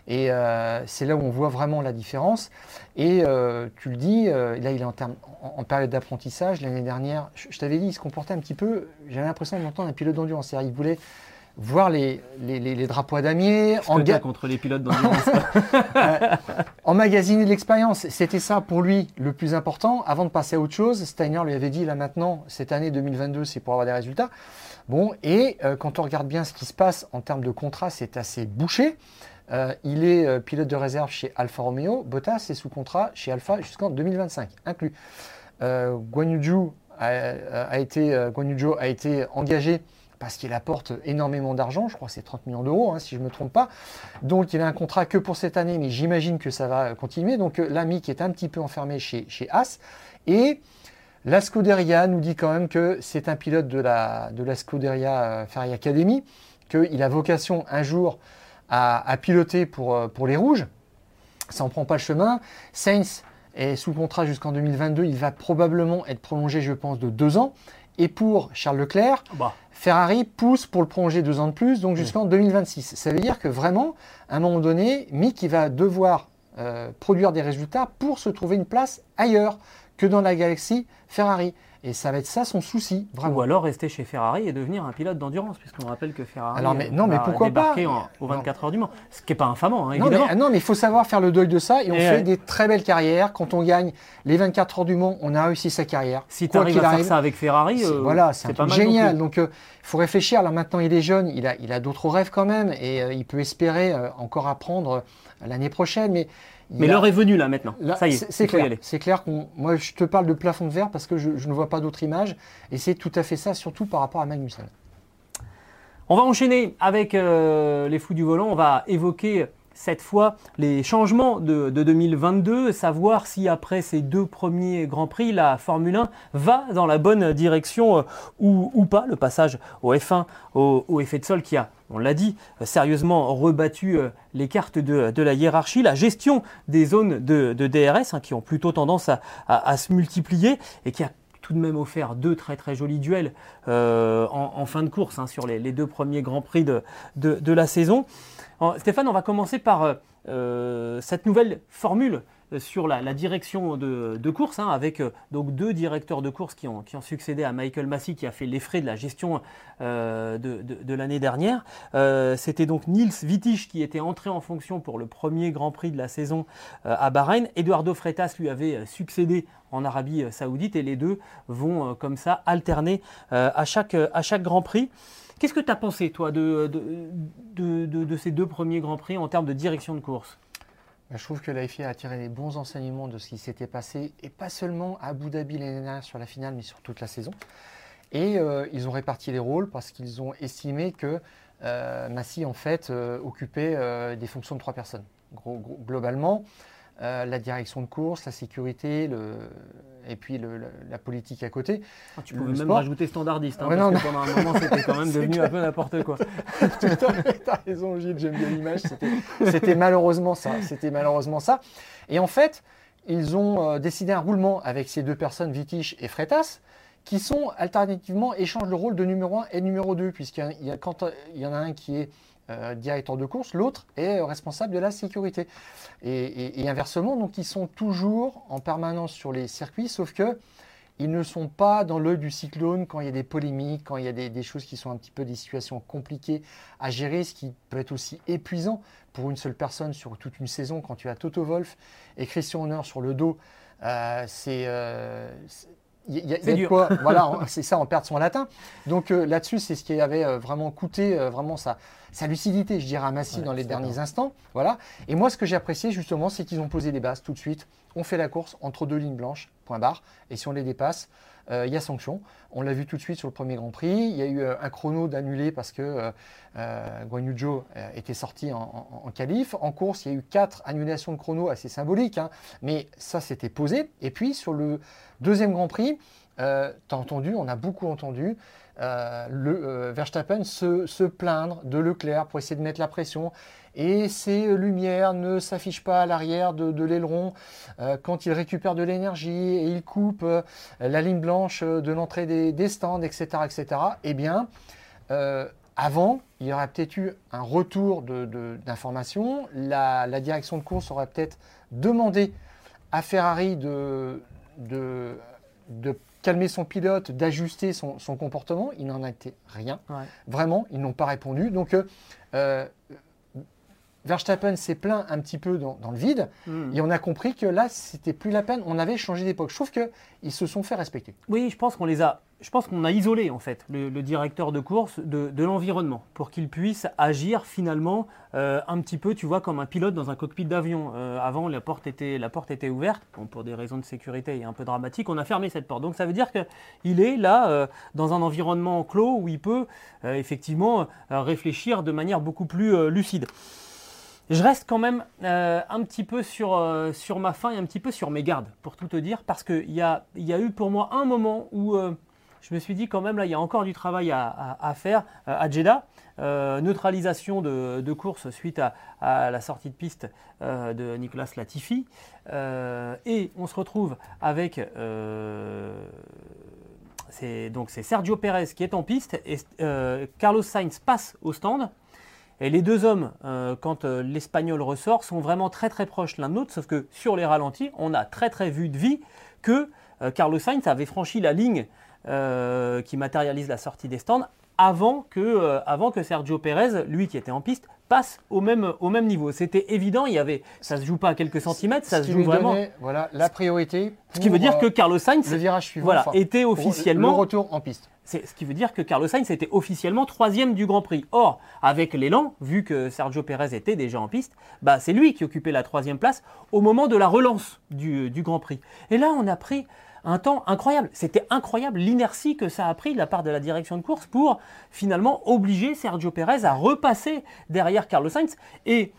Et euh, c'est là où on voit vraiment la différence. Et euh, tu le dis, euh, là, il est en, en, en période d'apprentissage. L'année dernière, je, je t'avais dit, il se comportait un petit peu. J'avais l'impression d'entendre un pilote d'endurance. C'est-à-dire, il voulait voir les, les, les- les drapeaux à damier, En enga- contre les pilotes d'endurance. emmagasiner de l'expérience. C'était ça pour lui le plus important. Avant de passer à autre chose, Steiner lui avait dit là maintenant, cette année 2022, c'est pour avoir des résultats. Bon, et euh, quand on regarde bien ce qui se passe en termes de contrat, c'est assez bouché. Euh, il est euh, pilote de réserve chez Alfa Romeo. Bottas est sous contrat chez Alfa jusqu'en 2025, inclus. Euh, a, a été, euh, Yu Zhou a été engagé parce qu'il apporte énormément d'argent, je crois que c'est 30 millions d'euros, hein, si je ne me trompe pas. Donc il a un contrat que pour cette année, mais j'imagine que ça va continuer. Donc l'ami qui est un petit peu enfermé chez, chez As. Et la Scuderia nous dit quand même que c'est un pilote de la, de la Scuderia Ferrari Academy, qu'il a vocation un jour à, à piloter pour, euh, pour les Rouges. Ça n'en prend pas le chemin. Sainz est sous contrat jusqu'en 2022. Il va probablement être prolongé, je pense, de deux ans. Et pour Charles Leclerc, Bah, Ferrari pousse pour le prolonger deux ans de plus, donc jusqu'en 2026. Ça veut dire que vraiment, à un moment donné, Mick il va devoir euh, produire des résultats pour se trouver une place ailleurs que dans la galaxie Ferrari. Et ça va être ça son souci, vraiment. Ou alors rester chez Ferrari et devenir un pilote d'endurance, puisqu'on rappelle que Ferrari Alors, mais- euh, non, mais pourquoi pas en- aux 24 heures du Mans. Ce qui n'est pas infamant, hein, Non évidemment. non, mais il faut savoir faire le deuil de ça et on Et fait ouais. des très belles carrières. Quand on gagne les 24 heures du Mans, on a réussi sa carrière. si tu arrives à faire ça avec Ferrari, C'est- euh, voilà, c'est pas mal non génial. Donc, il faut réfléchir. Alors maintenant, il est jeune, il a, il a d'autres rêves quand même, et euh, il peut espérer euh, encore apprendre euh, l'année prochaine. Mais, Mais l'heure est venue là maintenant. là, ça y est, c'est clair. C'est clair qu'on. Moi, je te parle de plafond de verre parce que je, je ne vois pas d'autre image, et c'est tout à fait ça, surtout par rapport à Magnussen. On va enchaîner avec euh, les fous du volant. On va évoquer cette fois les changements de, de 2022, savoir si après ces deux premiers Grands Prix, la Formule 1 va dans la bonne direction euh, ou, ou pas. Le passage au F1, au, au effet de sol qui a, on l'a dit, euh, sérieusement rebattu euh, les cartes de, la hiérarchie, la gestion des zones de, DRS hein, qui ont plutôt tendance à, se multiplier et qui a tout de même offert deux très très jolis duels euh, en, fin de course hein, sur les, deux premiers Grands Prix de, la saison. Stéphane, on va commencer par cette nouvelle formule sur la, direction de, course, hein, avec donc deux directeurs de course qui ont, succédé à Michael Massey, qui a fait les frais de la gestion de, de l'année dernière. C'était donc Nils Wittich qui était entré en fonction pour le premier Grand Prix de la saison à Bahreïn. Eduardo Freitas lui avait succédé en Arabie Saoudite et les deux vont comme ça alterner à, chaque, Grand Prix. Qu'est-ce que tu as pensé, toi, de, ces deux premiers Grands Prix en termes de direction de course? Je trouve que la FIA a tiré les bons enseignements de ce qui s'était passé, et pas seulement à Abu Dhabi l'année dernière sur la finale, mais sur toute la saison. Et euh, ils ont réparti les rôles parce qu'ils ont estimé que euh, Massy, en fait, euh, occupait euh, des fonctions de trois personnes. globalement, la direction de course, la sécurité, le, et puis la, politique à côté. Ah, tu pouvais même rajouter standardiste, hein, parce que pendant un moment c'était quand même devenu un peu n'importe quoi. tu as raison Gilles, j'aime bien l'image, c'était malheureusement ça. C'était malheureusement ça. Et en fait, ils ont euh, décidé un roulement avec ces deux personnes, Vitiche et Freitas, qui sont alternativement échangent le rôle de numéro 1 et numéro 2, puisqu'il y, il y en a un qui est euh, directeur de course, l'autre est responsable de la sécurité. Et, inversement, donc ils sont toujours en permanence sur les circuits, sauf que ils ne sont pas dans l'œil du cyclone quand il y a des polémiques, quand il y a des, choses qui sont un petit peu des situations compliquées à gérer, ce qui peut être aussi épuisant pour une seule personne sur toute une saison quand tu as Toto Wolf et Christian Horner sur le dos. Euh, c'est euh, il y a, quoi Voilà, c'est ça, on perd son latin. Donc euh, là-dessus, c'est ce qui avait euh, vraiment coûté euh, vraiment sa, sa, lucidité, je dirais, à Massy dans les derniers instants. Voilà. Et moi, ce que j'ai apprécié justement, c'est qu'ils ont posé des bases tout de suite. On fait la course entre deux lignes blanches, point barre. Et si on les dépasse, il y a sanction. On l'a vu tout de suite sur le premier Grand Prix. Il y a eu un chrono d'annulé parce que euh, Guan était sorti en, en, qualif. En course, il y a eu quatre annulations de chrono assez symboliques, hein. mais ça c'était posé. Et puis sur le Deuxième Grand Prix, euh, tu as entendu, on a beaucoup entendu, euh, le, euh, Verstappen se, plaindre de Leclerc pour essayer de mettre la pression. Et ces lumières ne s'affichent pas à l'arrière de, l'aileron quand il récupère de l'énergie et il coupe la ligne blanche de l'entrée des, stands, etc. etc. Eh bien, avant, il y aurait peut-être eu un retour d'informations. la, la, direction de course aurait peut-être demandé à Ferrari de, de, calmer son pilote, d'ajuster son, comportement. Il n'en a été rien. Vraiment, ils n'ont pas répondu. Donc, euh, euh, Verstappen s'est plaint un petit peu dans, le vide hmm. et on a compris que là, c'était plus la peine. On avait changé d'époque. Je trouve qu'ils se sont fait respecter. Oui, je pense qu'on les a. Je pense qu'on a isolé en fait le, directeur de course de, l'environnement pour qu'il puisse agir finalement euh, un petit peu, tu vois, comme un pilote dans un cockpit d'avion. Euh, avant, la porte était, la porte était ouverte, pour des raisons de sécurité et un peu dramatiques, on a fermé cette porte. Donc ça veut dire qu'il est là euh, dans un environnement clos où il peut effectivement réfléchir de manière beaucoup plus lucide. Je reste quand même euh, un petit peu sur, euh, ma faim et un petit peu sur mes gardes, pour tout te dire, parce qu'il y a, y a eu pour moi un moment où euh, je me suis dit quand même, là, il y a encore du travail à, faire à Jeddah. neutralisation de, course suite à, la sortie de piste de Nicolas Latifi. et on se retrouve avec... donc c'est Sergio Pérez qui est en piste et Carlos Sainz passe au stand. Et les deux hommes, euh, quand euh, l'Espagnol ressort, sont vraiment très très proches l'un de l'autre, sauf que sur les ralentis, on a très très vu de vie que euh, Carlos Sainz avait franchi la ligne qui matérialise la sortie des stands avant que, avant que Sergio Pérez, lui qui était en piste, passe au même, au même niveau. C'était évident, il y avait, ça se joue pas à quelques centimètres, ça se joue vraiment. voilà, la priorité. ce qui veut dire que Carlos Sainz, le virage suivant, voilà, était officiellement le retour en piste. Ce qui veut dire que Carlos Sainz était officiellement troisième du Grand Prix. Or, avec l'élan, vu que Sergio Pérez était déjà en piste, bah, c'est lui qui occupait la troisième place au moment de la relance du, Grand Prix. Et là, on a pris un temps incroyable. C'était incroyable l'inertie que ça a pris de la part de la direction de course pour finalement obliger Sergio Pérez à repasser derrière Carlos Sainz. Et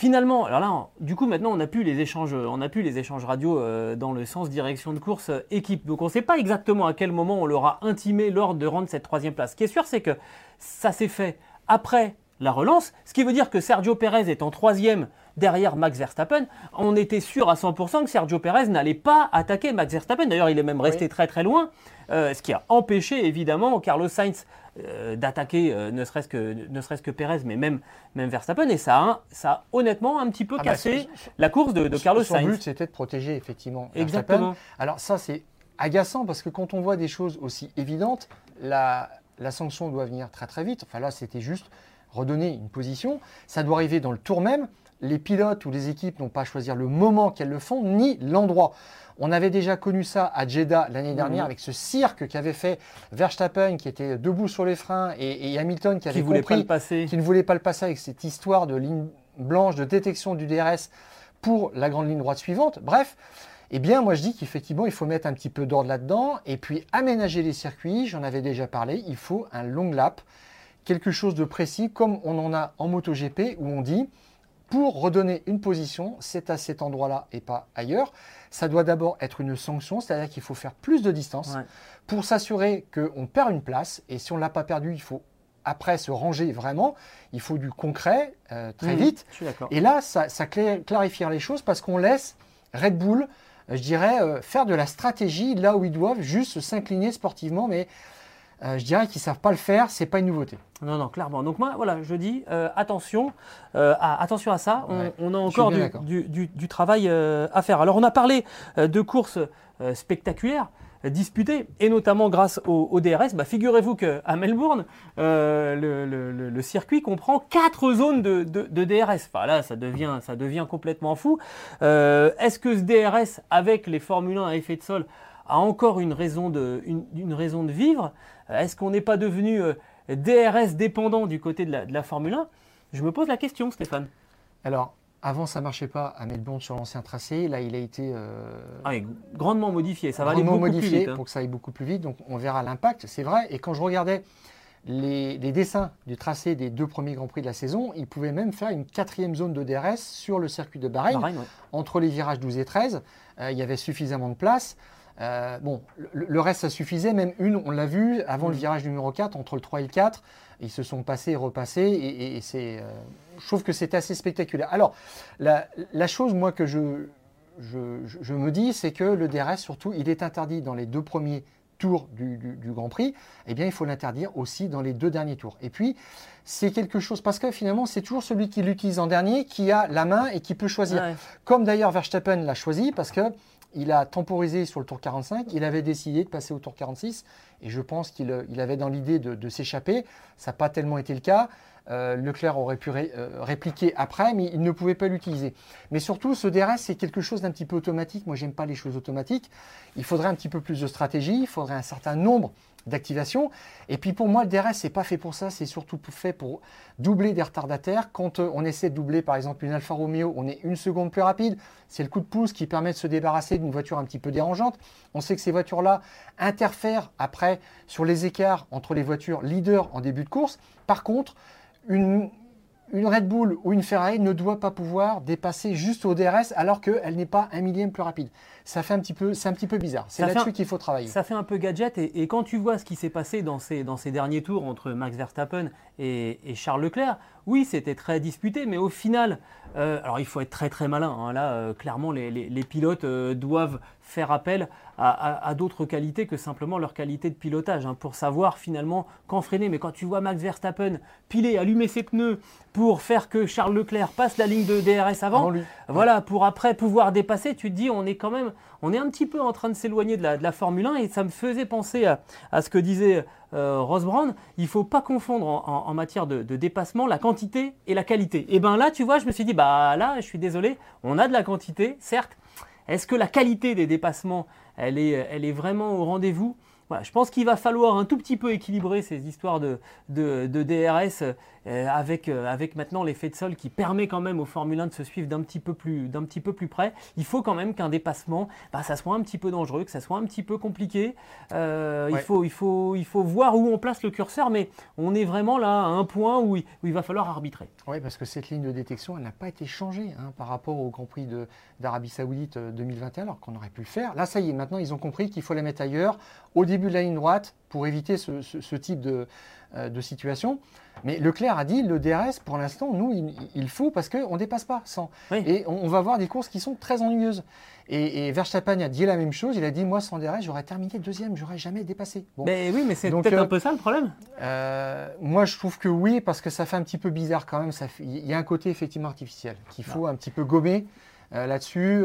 Finalement, alors là, du coup, maintenant, on n'a plus les échanges, on a plus les échanges radio euh, dans le sens direction de course euh, équipe. Donc, on ne sait pas exactement à quel moment on leur a intimé l'ordre de rendre cette troisième place. Ce qui est sûr, c'est que ça s'est fait après la relance, ce qui veut dire que Sergio Pérez est en troisième derrière Max Verstappen. On était sûr à 100% que Sergio Pérez n'allait pas attaquer Max Verstappen. D'ailleurs, il est même resté très très loin, euh, ce qui a empêché évidemment Carlos Sainz euh, d'attaquer, euh, ne serait-ce que, ne serait que Perez, mais même, même Verstappen. Et ça a, ça a honnêtement un petit peu Ah bah, cassé la course de, de Carlos Son Sainz. but, c'était de protéger effectivement Verstappen. Alors ça, c'est agaçant parce que quand on voit des choses aussi évidentes, la, la sanction doit venir très très vite. Enfin là, c'était juste redonner une position. Ça doit arriver dans le tour même. Les pilotes ou les équipes n'ont pas à choisir le moment qu'elles le font, ni l'endroit. On avait déjà connu ça à Jeddah l'année dernière Mhm. avec ce cirque qu'avait fait Verstappen qui était debout sur les freins et, et Hamilton qui Qui avait voulait pas compris le passer. qui ne voulait pas le passer avec cette histoire de ligne blanche de détection du DRS pour la grande ligne droite suivante. Bref, eh bien, moi je dis qu'effectivement, il faut mettre un petit peu d'ordre là-dedans et puis aménager les circuits. J'en avais déjà parlé. Il faut un long lap, quelque chose de précis, comme on en a en MotoGP où on dit pour redonner une position, c'est à cet endroit-là et pas ailleurs. Ça doit d'abord être une sanction, c'est-à-dire qu'il faut faire plus de distance Ouais. pour s'assurer qu'on perd une place. Et si on ne l'a pas perdu, il faut après se ranger vraiment. Il faut du concret euh, très Mhm, vite. Et là, ça, ça clarifie les choses parce qu'on laisse Red Bull, euh, je dirais, euh, faire de la stratégie là où ils doivent juste s'incliner sportivement. Mais euh, je dirais qu'ils ne savent pas le faire, c'est pas une nouveauté. Non, non, clairement. Donc moi, voilà, je dis euh, attention, euh, à, attention à ça. On, Ouais, on a encore du, du- du- du travail à faire. Alors on a parlé de courses spectaculaires disputées, et notamment grâce au, au DRS. Bah, Figurez-vous qu'à Melbourne, le, le- le- le circuit comprend quatre zones de, de- de DRS. Enfin là, ça devient, ça devient complètement fou. Est-ce que ce DRS, avec les Formule 1 à effet de sol, a encore une raison de, une, une raison de vivre? Est-ce qu'on n'est pas devenu euh, DRS dépendant du côté de la, de la Formule 1 Je me pose la question, Stéphane. Alors, avant, ça marchait pas à Melbourne sur l'ancien tracé. Là, il a été euh, Ah grandement modifié, ça va aller grandement beaucoup modifié plus vite. hein. pour que ça aille beaucoup plus vite. Donc, on verra l'impact, c'est vrai. Et quand je regardais les, les dessins du tracé des deux premiers Grands Prix de la saison, ils pouvaient même faire une quatrième zone de DRS sur le circuit de Bahreïn. Bahreïn, ouais. entre les virages 12 et 13, euh, il y avait suffisamment de place. Euh, bon, le, le reste, ça suffisait. Même une, on l'a vu, avant le Mm. virage numéro 4, entre le 3 et le 4, ils se sont passés et repassés. Et, et- et c'est, euh, je trouve que c'était assez spectaculaire. Alors, la, la chose, moi, que je, je, me dis, c'est que le DRS, surtout, il est interdit dans les deux premiers tours du, du- du Grand Prix. Eh bien, il faut l'interdire aussi dans les deux derniers tours. Et puis, c'est quelque chose, parce que finalement, c'est toujours celui qui l'utilise en dernier qui a la main et qui peut choisir Ouais. comme d'ailleurs Verstappen l'a choisi parce que il a temporisé sur le tour 45, il avait décidé de passer au tour 46 et je pense qu'il euh, avait dans l'idée de, s'échapper. Ça n'a pas tellement été le cas. Euh, Leclerc aurait pu euh, répliquer après, mais il ne pouvait pas l'utiliser. Mais surtout, ce DRS, c'est quelque chose d'un petit peu automatique. Moi, j'aime pas les choses automatiques. Il faudrait un petit peu plus de stratégie, il faudrait un certain nombre d'activations. Et puis pour moi, le DRS, c'est pas fait pour ça, c'est surtout fait pour doubler des retardataires. Quand euh, on essaie de doubler, par exemple, une Alfa Romeo, on est une seconde plus rapide. C'est le coup de pouce qui permet de se débarrasser d'une voiture un petit peu dérangeante. On sait que ces voitures-là interfèrent après sur les écarts entre les voitures leaders en début de course. Par contre, une, une Red Bull ou une Ferrari ne doit pas pouvoir dépasser juste au DRS alors qu'elle n'est pas un millième plus rapide. Ça fait un petit peu, c'est un petit peu bizarre. C'est là-dessus qu'il faut travailler. Ça fait un peu gadget et, et quand tu vois ce qui s'est passé dans ces, dans ces derniers tours entre Max Verstappen et, et Charles Leclerc, oui, c'était très disputé, mais au final, euh, alors il faut être très très malin. hein. Là, euh, clairement, les, les- les pilotes euh, doivent faire appel à, à- à d'autres qualités que simplement leur qualité de pilotage hein, pour savoir finalement quand freiner. Mais quand tu vois Max Verstappen piler, allumer ses pneus pour faire que Charles Leclerc passe la ligne de DRS avant, voilà, pour après pouvoir dépasser, tu te dis, on est quand même, on est un petit peu en train de s'éloigner de la, Formule 1 et ça me faisait penser à, ce que disait euh, Ross Brown. Il faut pas confondre en, matière de, dépassement la quantité et la qualité. Et ben là, tu vois, je me suis dit, bah là, je suis désolé, on a de la quantité, certes. Est-ce que la qualité des dépassements, elle est, elle est vraiment au rendez-vous? Voilà, je pense qu'il va falloir un tout petit peu équilibrer ces histoires de, de, de DRS euh, avec, euh, avec maintenant l'effet de sol qui permet quand même aux Formule 1 de se suivre d'un petit, peu plus- d'un petit peu plus près. Il faut quand même qu'un dépassement, bah, ça soit un petit peu dangereux, que ça soit un petit peu compliqué. Euh, il, faut, il, faut, il faut voir où on place le curseur, mais on est vraiment là à un point où il, où il va falloir arbitrer. Oui, parce que cette ligne de détection, elle n'a pas été changée hein, par rapport au Grand Prix de- d'Arabie Saoudite euh, 2021, alors qu'on aurait pu le faire. Là, ça y est, maintenant, ils ont compris qu'il faut la mettre ailleurs, au début de la ligne droite, pour éviter ce, ce- ce type de, de situation. Mais Leclerc a dit, le DRS, pour l'instant, nous, il, faut parce qu'on ne dépasse pas 100. Et on, va avoir des courses qui sont très ennuyeuses. Et, Verstappen a dit la même chose. Il a dit, moi, sans DRS, j'aurais terminé deuxième, j'aurais jamais dépassé. Mais oui, mais c'est peut-être un peu ça le problème. moi, je trouve que oui, parce que ça fait un petit peu bizarre quand même. Il y a un côté effectivement artificiel qu'il faut un petit peu gommer là-dessus.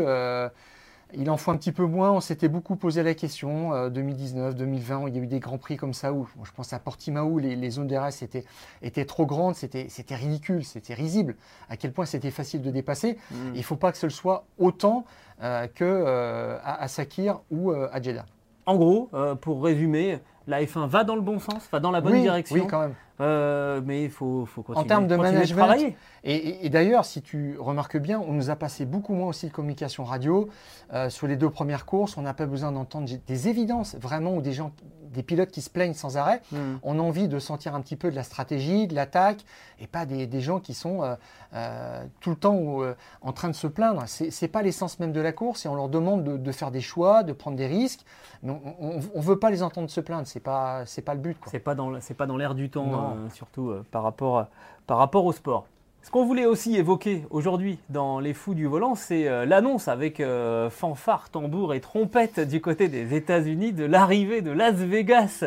Il en faut un petit peu moins. On s'était beaucoup posé la question. 2019, euh, 2020, il y a eu des grands prix comme ça où, je pense à Portimao, les, les zones d'RS étaient, étaient trop grandes, c'était ridicule, c'était risible. À quel point c'était facile de dépasser. Mm. Il ne faut pas que ce soit autant euh, que euh, à, Sakir ou à Jeddah. En gros, pour résumer, la F1 va dans le bon sens, va dans la bonne direction. Oui, quand même. Euh, mais il faut, faut continuer. En termes de management. Et, d'ailleurs, si tu remarques bien, on nous a passé beaucoup moins aussi de communication radio. Euh, sur les deux premières courses, on n'a pas besoin d'entendre des évidences vraiment où des gens, des pilotes qui se plaignent sans arrêt. Hmm. On a envie de sentir un petit peu de la stratégie, de l'attaque, et pas des, gens qui sont euh, tout le temps en train de se plaindre. C'est n'est pas l'essence même de la course et on leur demande de, faire des choix, de prendre des risques. Mais on ne veut pas les entendre se plaindre. C'est pas c'est pas le but. C'est pas dans c'est pas dans l'air du temps. Euh, surtout euh, par, rapport, par rapport au sport. Ce qu'on voulait aussi évoquer aujourd'hui dans Les Fous du Volant, c'est euh, l'annonce avec fanfare, tambour et trompette du côté des États-Unis de l'arrivée de Las Vegas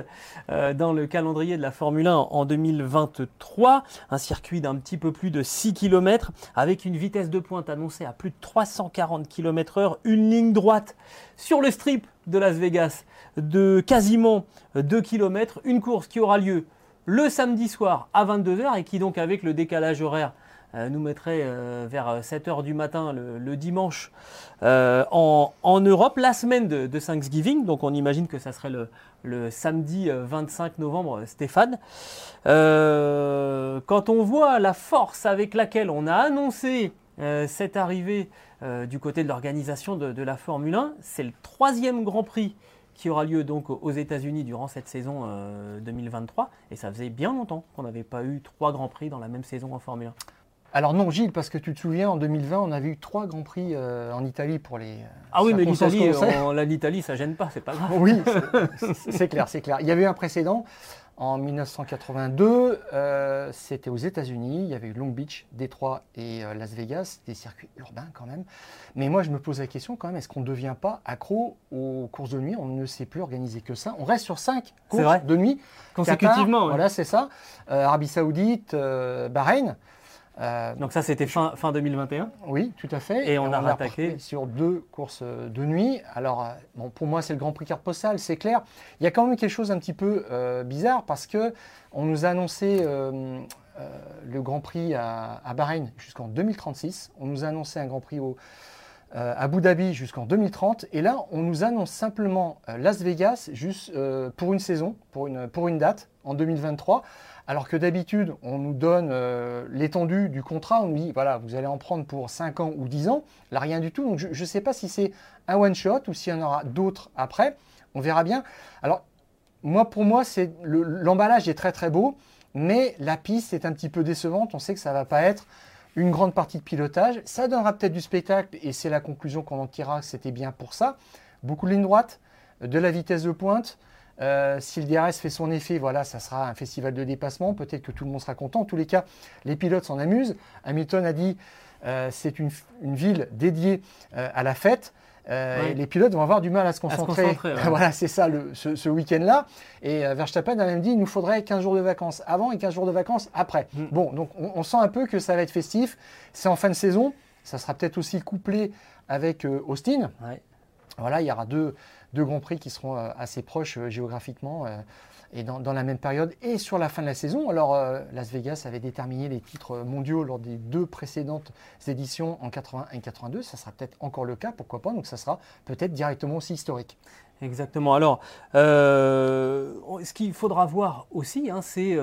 dans le calendrier de la Formule 1 en 2023. Un circuit d'un petit peu plus de 6 km avec une vitesse de pointe annoncée à plus de 340 km/h, une ligne droite sur le strip de Las Vegas de quasiment 2 km, une course qui aura lieu le samedi soir à 22h et qui donc avec le décalage horaire euh, nous mettrait euh, vers 7h du matin le, dimanche euh, en, Europe, la semaine de, Thanksgiving, donc on imagine que ça serait le, samedi 25 novembre, Stéphane. quand on voit la force avec laquelle on a annoncé cette arrivée du côté de l'organisation de, la Formule 1, c'est le troisième Grand Prix qui aura lieu donc aux États-Unis durant cette saison 2023. Euh, Et ça faisait bien longtemps qu'on n'avait pas eu trois grands prix dans la même saison en Formule 1. Alors non, Gilles, parce que tu te souviens, en 2020, on avait eu trois grands prix euh, en Italie pour les. Ah oui, mais l'Italie, l'Italie, ça gêne pas, c'est pas grave. Oui, c'est clair, c'est clair. Il y avait un précédent en 1982, euh, c'était aux États-Unis. Il y avait eu Long Beach, Détroit et euh, Las Vegas, des circuits urbains quand même. Mais moi, je me pose la question quand même est-ce qu'on ne devient pas accro aux courses de nuit? On ne sait plus organiser que ça. On reste sur cinq courses de nuit consécutivement. Voilà, c'est ça. Euh, Arabie Saoudite, Bahreïn. Euh, Donc ça, c'était fin, fin 2021 Oui, tout à fait. Et on, a rattaqué sur deux courses de nuit. Alors, euh, bon, pour moi, c'est le Grand Prix carte postale, c'est clair. Il y a quand même quelque chose un petit peu euh, bizarre parce que on nous a annoncé le Grand Prix à, à Bahreïn jusqu'en 2036. On nous a annoncé un Grand Prix au, à Abu Dhabi jusqu'en 2030. Et là, on nous annonce simplement Las Vegas juste pour une saison, pour une, pour une date, en 2023. Alors que d'habitude, on nous donne euh, l'étendue du contrat, on nous dit, voilà, vous allez en prendre pour 5 ans ou 10 ans. Là, rien du tout. Donc, je ne sais pas si c'est un one-shot ou s'il y en aura d'autres après. On verra bien. Alors, moi, pour moi, c'est l'emballage est très très beau, mais la piste est un petit peu décevante. On sait que ça ne va pas être une grande partie de pilotage. Ça donnera peut-être du spectacle, et c'est la conclusion qu'on en tirera, c'était bien pour ça. Beaucoup de lignes droites, de la vitesse de pointe, euh, si le DRS fait son effet, voilà, ça sera un festival de dépassement. Peut-être que tout le monde sera content. En tous les cas, les pilotes s'en amusent. Hamilton a dit euh, c'est une, ville dédiée euh, à la fête. les pilotes vont avoir du mal à se concentrer. voilà, c'est ça ce, week-end-là. Et Verstappen a même dit il nous faudrait 15 jours de vacances avant et 15 jours de vacances après. Mm. Bon, donc on, sent un peu que ça va être festif. C'est en fin de saison. Ça sera peut-être aussi couplé avec Austin. Voilà, il y aura deux, deux Grands Prix qui seront euh, assez proches euh, géographiquement euh, et dans, la même période et sur la fin de la saison. Alors, Las Vegas avait déterminé les titres mondiaux lors des deux précédentes éditions en 81 et 82. Ça sera peut-être encore le cas, pourquoi pas. Donc, ça sera peut-être directement aussi historique. Exactement. Alors, ce qu'il faudra voir aussi, hein, c'est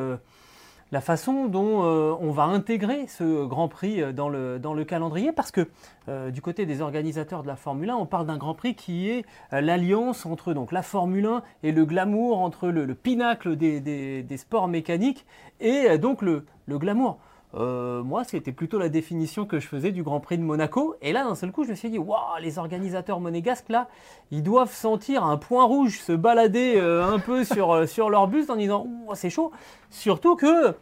la façon dont euh, on va intégrer ce Grand Prix euh, dans le, calendrier, parce que euh, du côté des organisateurs de la Formule 1, on parle d'un Grand Prix qui est l'alliance entre la Formule 1 et le glamour, entre le, pinacle des, sports mécaniques et donc le, glamour. Euh, moi, c'était plutôt la définition que je faisais du Grand Prix de Monaco. Et là, d'un seul coup, je me suis dit, waouh, les organisateurs monégasques, là, ils doivent sentir un point rouge se balader euh, un peu sur, euh, sur leur bus en disant, c'est chaud. Surtout que,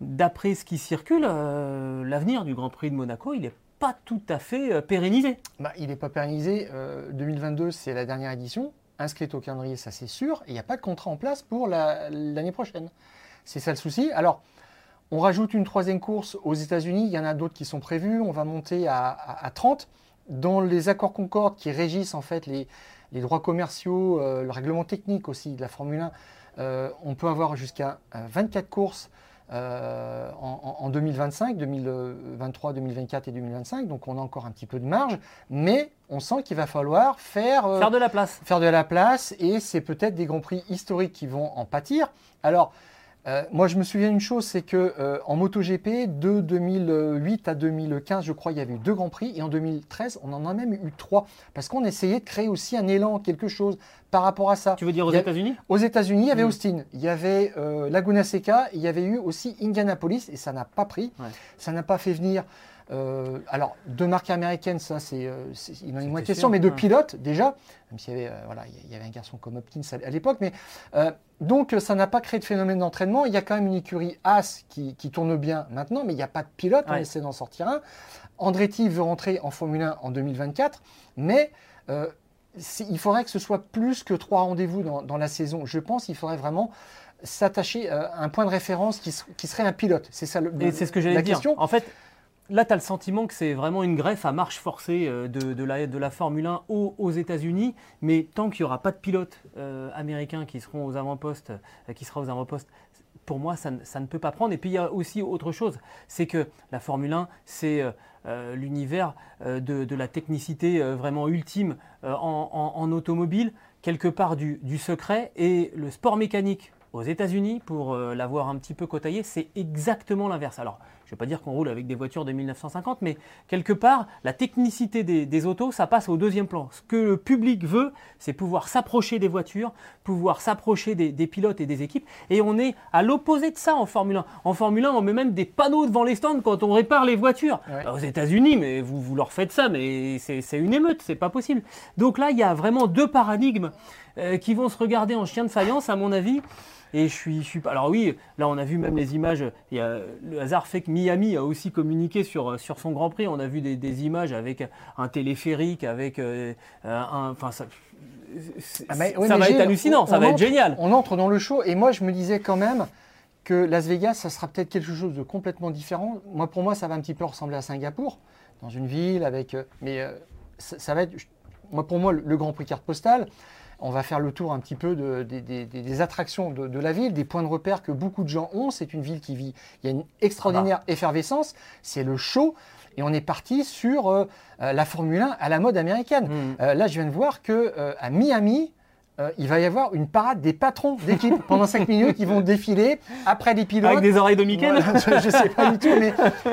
d'après ce qui circule, l'avenir du Grand Prix de Monaco, il n'est pas tout à fait pérennisé. Bah, il n'est pas pérennisé. 2022, c'est la dernière édition. Inscrite au calendrier, ça c'est sûr. Il n'y a pas de contrat en place pour l'année prochaine. C'est ça le souci. Alors, on rajoute une troisième course aux États-Unis. Il y en a d'autres qui sont prévues. On va monter à, 30. Dans les accords Concorde qui régissent en fait les, droits commerciaux, euh, le règlement technique aussi de la Formule 1, euh, on peut avoir jusqu'à 24 euh, courses en, 2025, 2023, 2024 et 2025. Donc on a encore un petit peu de marge, mais on sent qu'il va falloir faire, faire de la place. Faire de la place et c'est peut-être des grands prix historiques qui vont en pâtir. Alors euh, moi, je me souviens d'une chose, c'est que euh, en MotoGP, de 2008 à 2015, je crois, il y avait eu deux grands prix, et en 2013, on en a même eu trois, parce qu'on essayait de créer aussi un élan, quelque chose par rapport à ça. Tu veux dire aux États-Unis? Aux États-Unis, il y avait hmm. Austin, il y avait euh, Laguna Seca, il y avait eu aussi Indianapolis, et ça n'a pas pris, ça n'a pas fait venir. Euh, alors, de marque américaine, ça, c'est, euh, il en a moins de question, mais de pilote déjà, même s'il y avait, euh, voilà, il y avait un garçon comme Hopkins à, l'époque, mais donc ça n'a pas créé de phénomène d'entraînement. Il y a quand même une écurie As qui, tourne bien maintenant, mais il n'y a pas de pilote, on essaie d'en sortir un. Andretti veut rentrer en Formule 1 en 2024, mais il faudrait que ce soit plus que trois rendez-vous dans, la saison. Je pense qu'il faudrait vraiment s'attacher à un point de référence qui, serait un pilote. C'est ça le, Et c'est ce que j'allais dire. En fait, Là, tu as le sentiment que c'est vraiment une greffe à marche forcée euh, de, la, Formule 1 aux, États-Unis, mais tant qu'il n'y aura pas de pilotes euh, américains qui seront aux avant-postes, euh, sera aux avant-postes, pour moi, ça, ne peut pas prendre. Et puis, il y a aussi autre chose, c'est que la Formule 1, c'est l'univers de, la technicité vraiment ultime en, automobile, quelque part du, du secret, et le sport mécanique aux États-Unis, pour l'avoir un petit peu côtoyé, c'est exactement l'inverse. Alors, je ne vais pas dire qu'on roule avec des voitures de 1950, mais quelque part, la technicité des, autos, ça passe au deuxième plan. Ce que le public veut, c'est pouvoir s'approcher des voitures, pouvoir s'approcher des, pilotes et des équipes. Et on est à l'opposé de ça en Formule 1. En Formule 1, on met même des panneaux devant les stands quand on répare les voitures. Aux États-Unis, mais vous, vous leur faites ça, mais c'est une émeute, c'est pas possible. Donc là, il y a vraiment deux paradigmes euh, qui vont se regarder en chien de faïence, à mon avis. Et je suis, je suis Alors oui, là on a vu même les images. Il y a, le hasard fait que Miami a aussi communiqué sur, sur son Grand Prix. On a vu des, images avec un téléphérique, avec euh, un. Enfin, ça, ah, ça va être hallucinant, ça va être génial. On entre dans le show et moi je me disais quand même que Las Vegas, ça sera peut-être quelque chose de complètement différent. Moi, pour moi, ça va un petit peu ressembler à Singapour, dans une ville avec. Euh, mais euh, ça, va être. Moi, pour moi, le Grand Prix carte postale, on va faire le tour un petit peu des attractions de, la ville, des points de repère que beaucoup de gens ont. C'est une ville qui vit, il y a une extraordinaire ah bah. effervescence, c'est le show. Et on est parti sur euh, euh, la Formule 1 à la mode américaine. Hmm. Euh, là, je viens de voir que à Miami, il va y avoir une parade des patrons d'équipe pendant 5 minutes. Ils vont défiler après les pilotes. Avec des oreilles de Mickey Je ne sais pas du tout, mais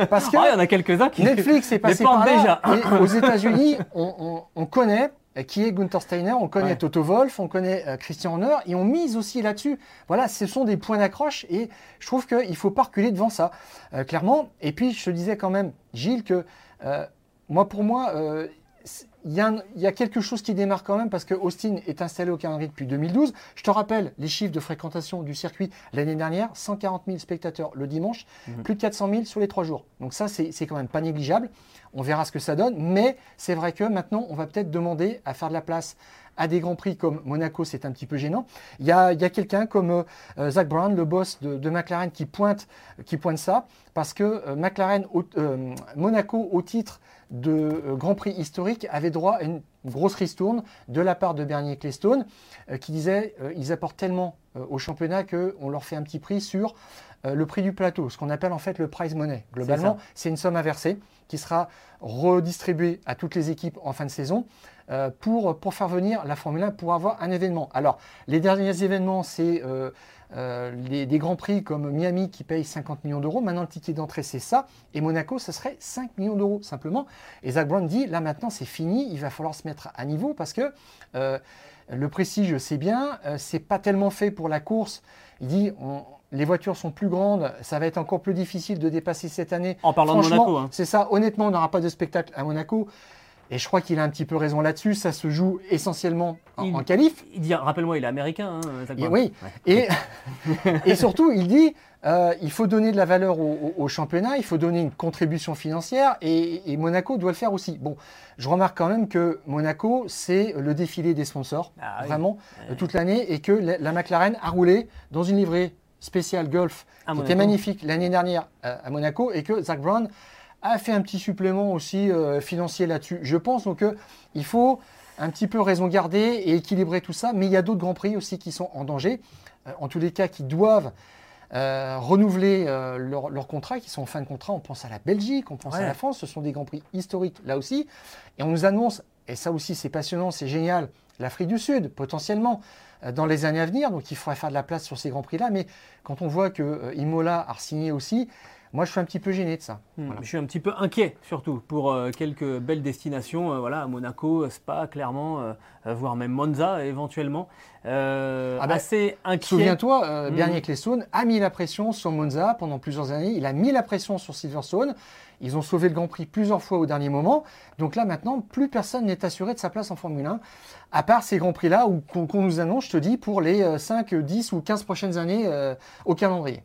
parce que. Ah, il y en a quelques-uns qui. Netflix est passé par là. Et aux États-Unis, on, connaît qui est Gunther Steiner, on connaît Toto Wolf, on connaît euh, Christian Horner, et on mise aussi là-dessus. Voilà, ce sont des points d'accroche, et je trouve qu'il ne faut pas reculer devant ça, euh, clairement. Et puis, je te disais quand même, Gilles, que euh, moi, pour moi, il y, a quelque chose qui démarre quand même parce que Austin est installé au calendrier depuis 2012. Je te rappelle les chiffres de fréquentation du circuit l'année dernière 140 000 spectateurs le dimanche, mhm. plus de 400 000 sur les trois jours. Donc ça, c'est quand même pas négligeable. On verra ce que ça donne, mais c'est vrai que maintenant, on va peut-être demander à faire de la place à des grands prix comme Monaco, c'est un petit peu gênant. Il y a, quelqu'un comme euh, Zach Brown, le boss de, McLaren, qui pointe, qui pointe ça, parce que euh, McLaren, euh, Monaco, au titre de Grand Prix historique, avait droit à une grosse ristourne de la part de Bernier Ecclestone, qui disait ils apportent tellement au championnat qu'on leur fait un petit prix sur le prix du plateau, ce qu'on appelle en fait le prize money. Globalement, c'est une somme inversée qui sera redistribuée à toutes les équipes en fin de saison. Euh, pour, pour faire venir la Formule 1 pour avoir un événement. Alors, les derniers événements, c'est euh, euh, des grands prix comme Miami qui paye 50 millions d'euros. Maintenant, le ticket d'entrée, c'est ça. Et Monaco, ce serait 5 millions d'euros simplement. Et Zach Brown dit, là maintenant, c'est fini. Il va falloir se mettre à niveau parce que le prestige, c'est bien. c'est pas tellement fait pour la course. Il dit, les voitures sont plus grandes, ça va être encore plus difficile de dépasser cette année. En parlant de Monaco. Hein. C'est ça, honnêtement, on n'aura pas de spectacle à Monaco. Et je crois qu'il a un petit peu raison là-dessus. Ça se joue essentiellement en, Il- qualif. Il dit, rappelle-moi, il est américain. Hein, Zach Et Brown. oui. Ouais. Et, et surtout, il dit euh, il faut donner de la valeur au, au- au championnat, il faut donner une contribution financière et, et Monaco doit le faire aussi. Bon, je remarque quand même que Monaco, c'est le défilé des sponsors, Ah oui. vraiment, euh, toute l'année, et que la, la McLaren a roulé dans une livrée spéciale Golf À qui Monaco. était magnifique l'année dernière euh, à Monaco et que Zach Brown a fait un petit supplément aussi euh, financier là-dessus. Je pense donc qu'il faut un petit peu raison garder et équilibrer tout ça, mais il y a d'autres grands prix aussi qui sont en danger, euh, en tous les cas qui doivent euh, renouveler euh, leur, leur contrat, qui sont en fin de contrat. On pense à la Belgique, on pense Ouais. à la France, ce sont des grands prix historiques là aussi. Et on nous annonce, et ça aussi c'est passionnant, c'est génial, l'Afrique du Sud potentiellement euh, dans les années à venir. Donc il faudrait faire de la place sur ces grands prix-là. Mais quand on voit que Imola a signé aussi, moi je suis un petit peu gêné de ça. Hmm, Voilà. Je suis un petit peu inquiet, surtout, pour euh, quelques belles destinations, euh, voilà, à Monaco, Spa, clairement, euh, euh, voire même Monza, éventuellement. Euh, Ah bah, assez inquiet. Souviens-toi, euh, Mhm. Bernie Ecclestone a mis la pression sur Monza pendant plusieurs années. Il a mis la pression sur Silverstone. Ils ont sauvé le Grand Prix plusieurs fois au dernier moment. Donc là, maintenant, plus personne n'est assuré de sa place en Formule 1, à part ces Grands Prix-là où- qu'on nous annonce, je te dis, pour les euh, 5, 10 ou 15 prochaines années euh, au calendrier.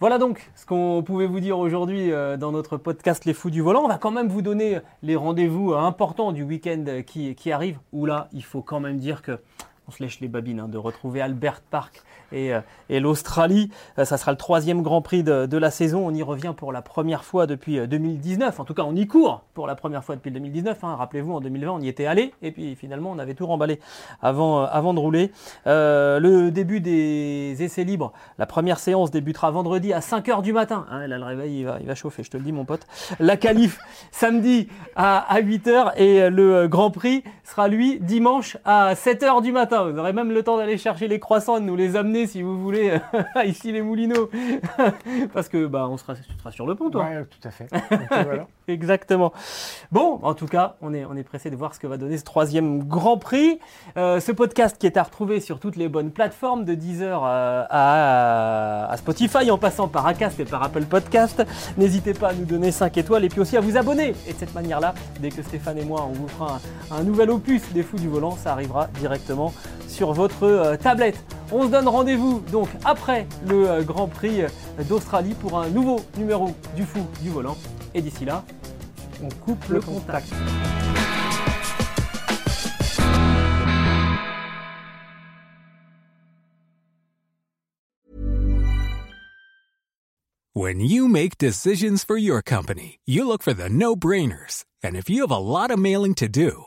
Voilà donc ce qu'on pouvait vous dire aujourd'hui euh, dans notre podcast Les Fous du Volant. On va quand même vous donner les rendez-vous euh, importants du week-end euh, qui, qui arrive, où là, il faut quand même dire que on se lèche les babines hein, de retrouver Albert Park et, euh, et l'Australie. Euh, ça sera le troisième Grand Prix de, de la saison. On y revient pour la première fois depuis euh, 2019. En tout cas, on y court pour la première fois depuis le 2019. hein. Rappelez-vous, en 2020, on y était allé et puis finalement, on avait tout remballé avant, euh, avant de rouler. Euh, le début des essais libres, la première séance débutera vendredi à 5h du matin. Hein, là, le réveil, il va, il va chauffer, je te le dis, mon pote. La qualif, samedi à, à 8h et euh, le euh, Grand Prix sera, lui, dimanche à 7h du matin. Vous aurez même le temps d'aller chercher les croissants et de nous les amener si vous voulez ici les Moulineaux. Parce que bah, on sera, tu seras sur le pont, toi. Ouais, tout à fait. Donc, euh, voilà. Exactement. Bon, en tout cas, on est, on est pressé de voir ce que va donner ce troisième Grand Prix. Euh, ce podcast qui est à retrouver sur toutes les bonnes plateformes, de Deezer à, à Spotify, en passant par Acast et par Apple Podcast. N'hésitez pas à nous donner 5 étoiles et puis aussi à vous abonner. Et de cette manière-là, dès que Stéphane et moi, on vous fera un, un nouvel opus des Fous du Volant, ça arrivera directement sur votre euh, tablette. On se donne rendez-vous donc après le euh, Grand Prix euh, d'Australie pour un nouveau numéro du Fou du Volant. Et d'ici là, on coupe le contact. When you make decisions for your company, you look for the no brainers. And if you have a lot of mailing to do,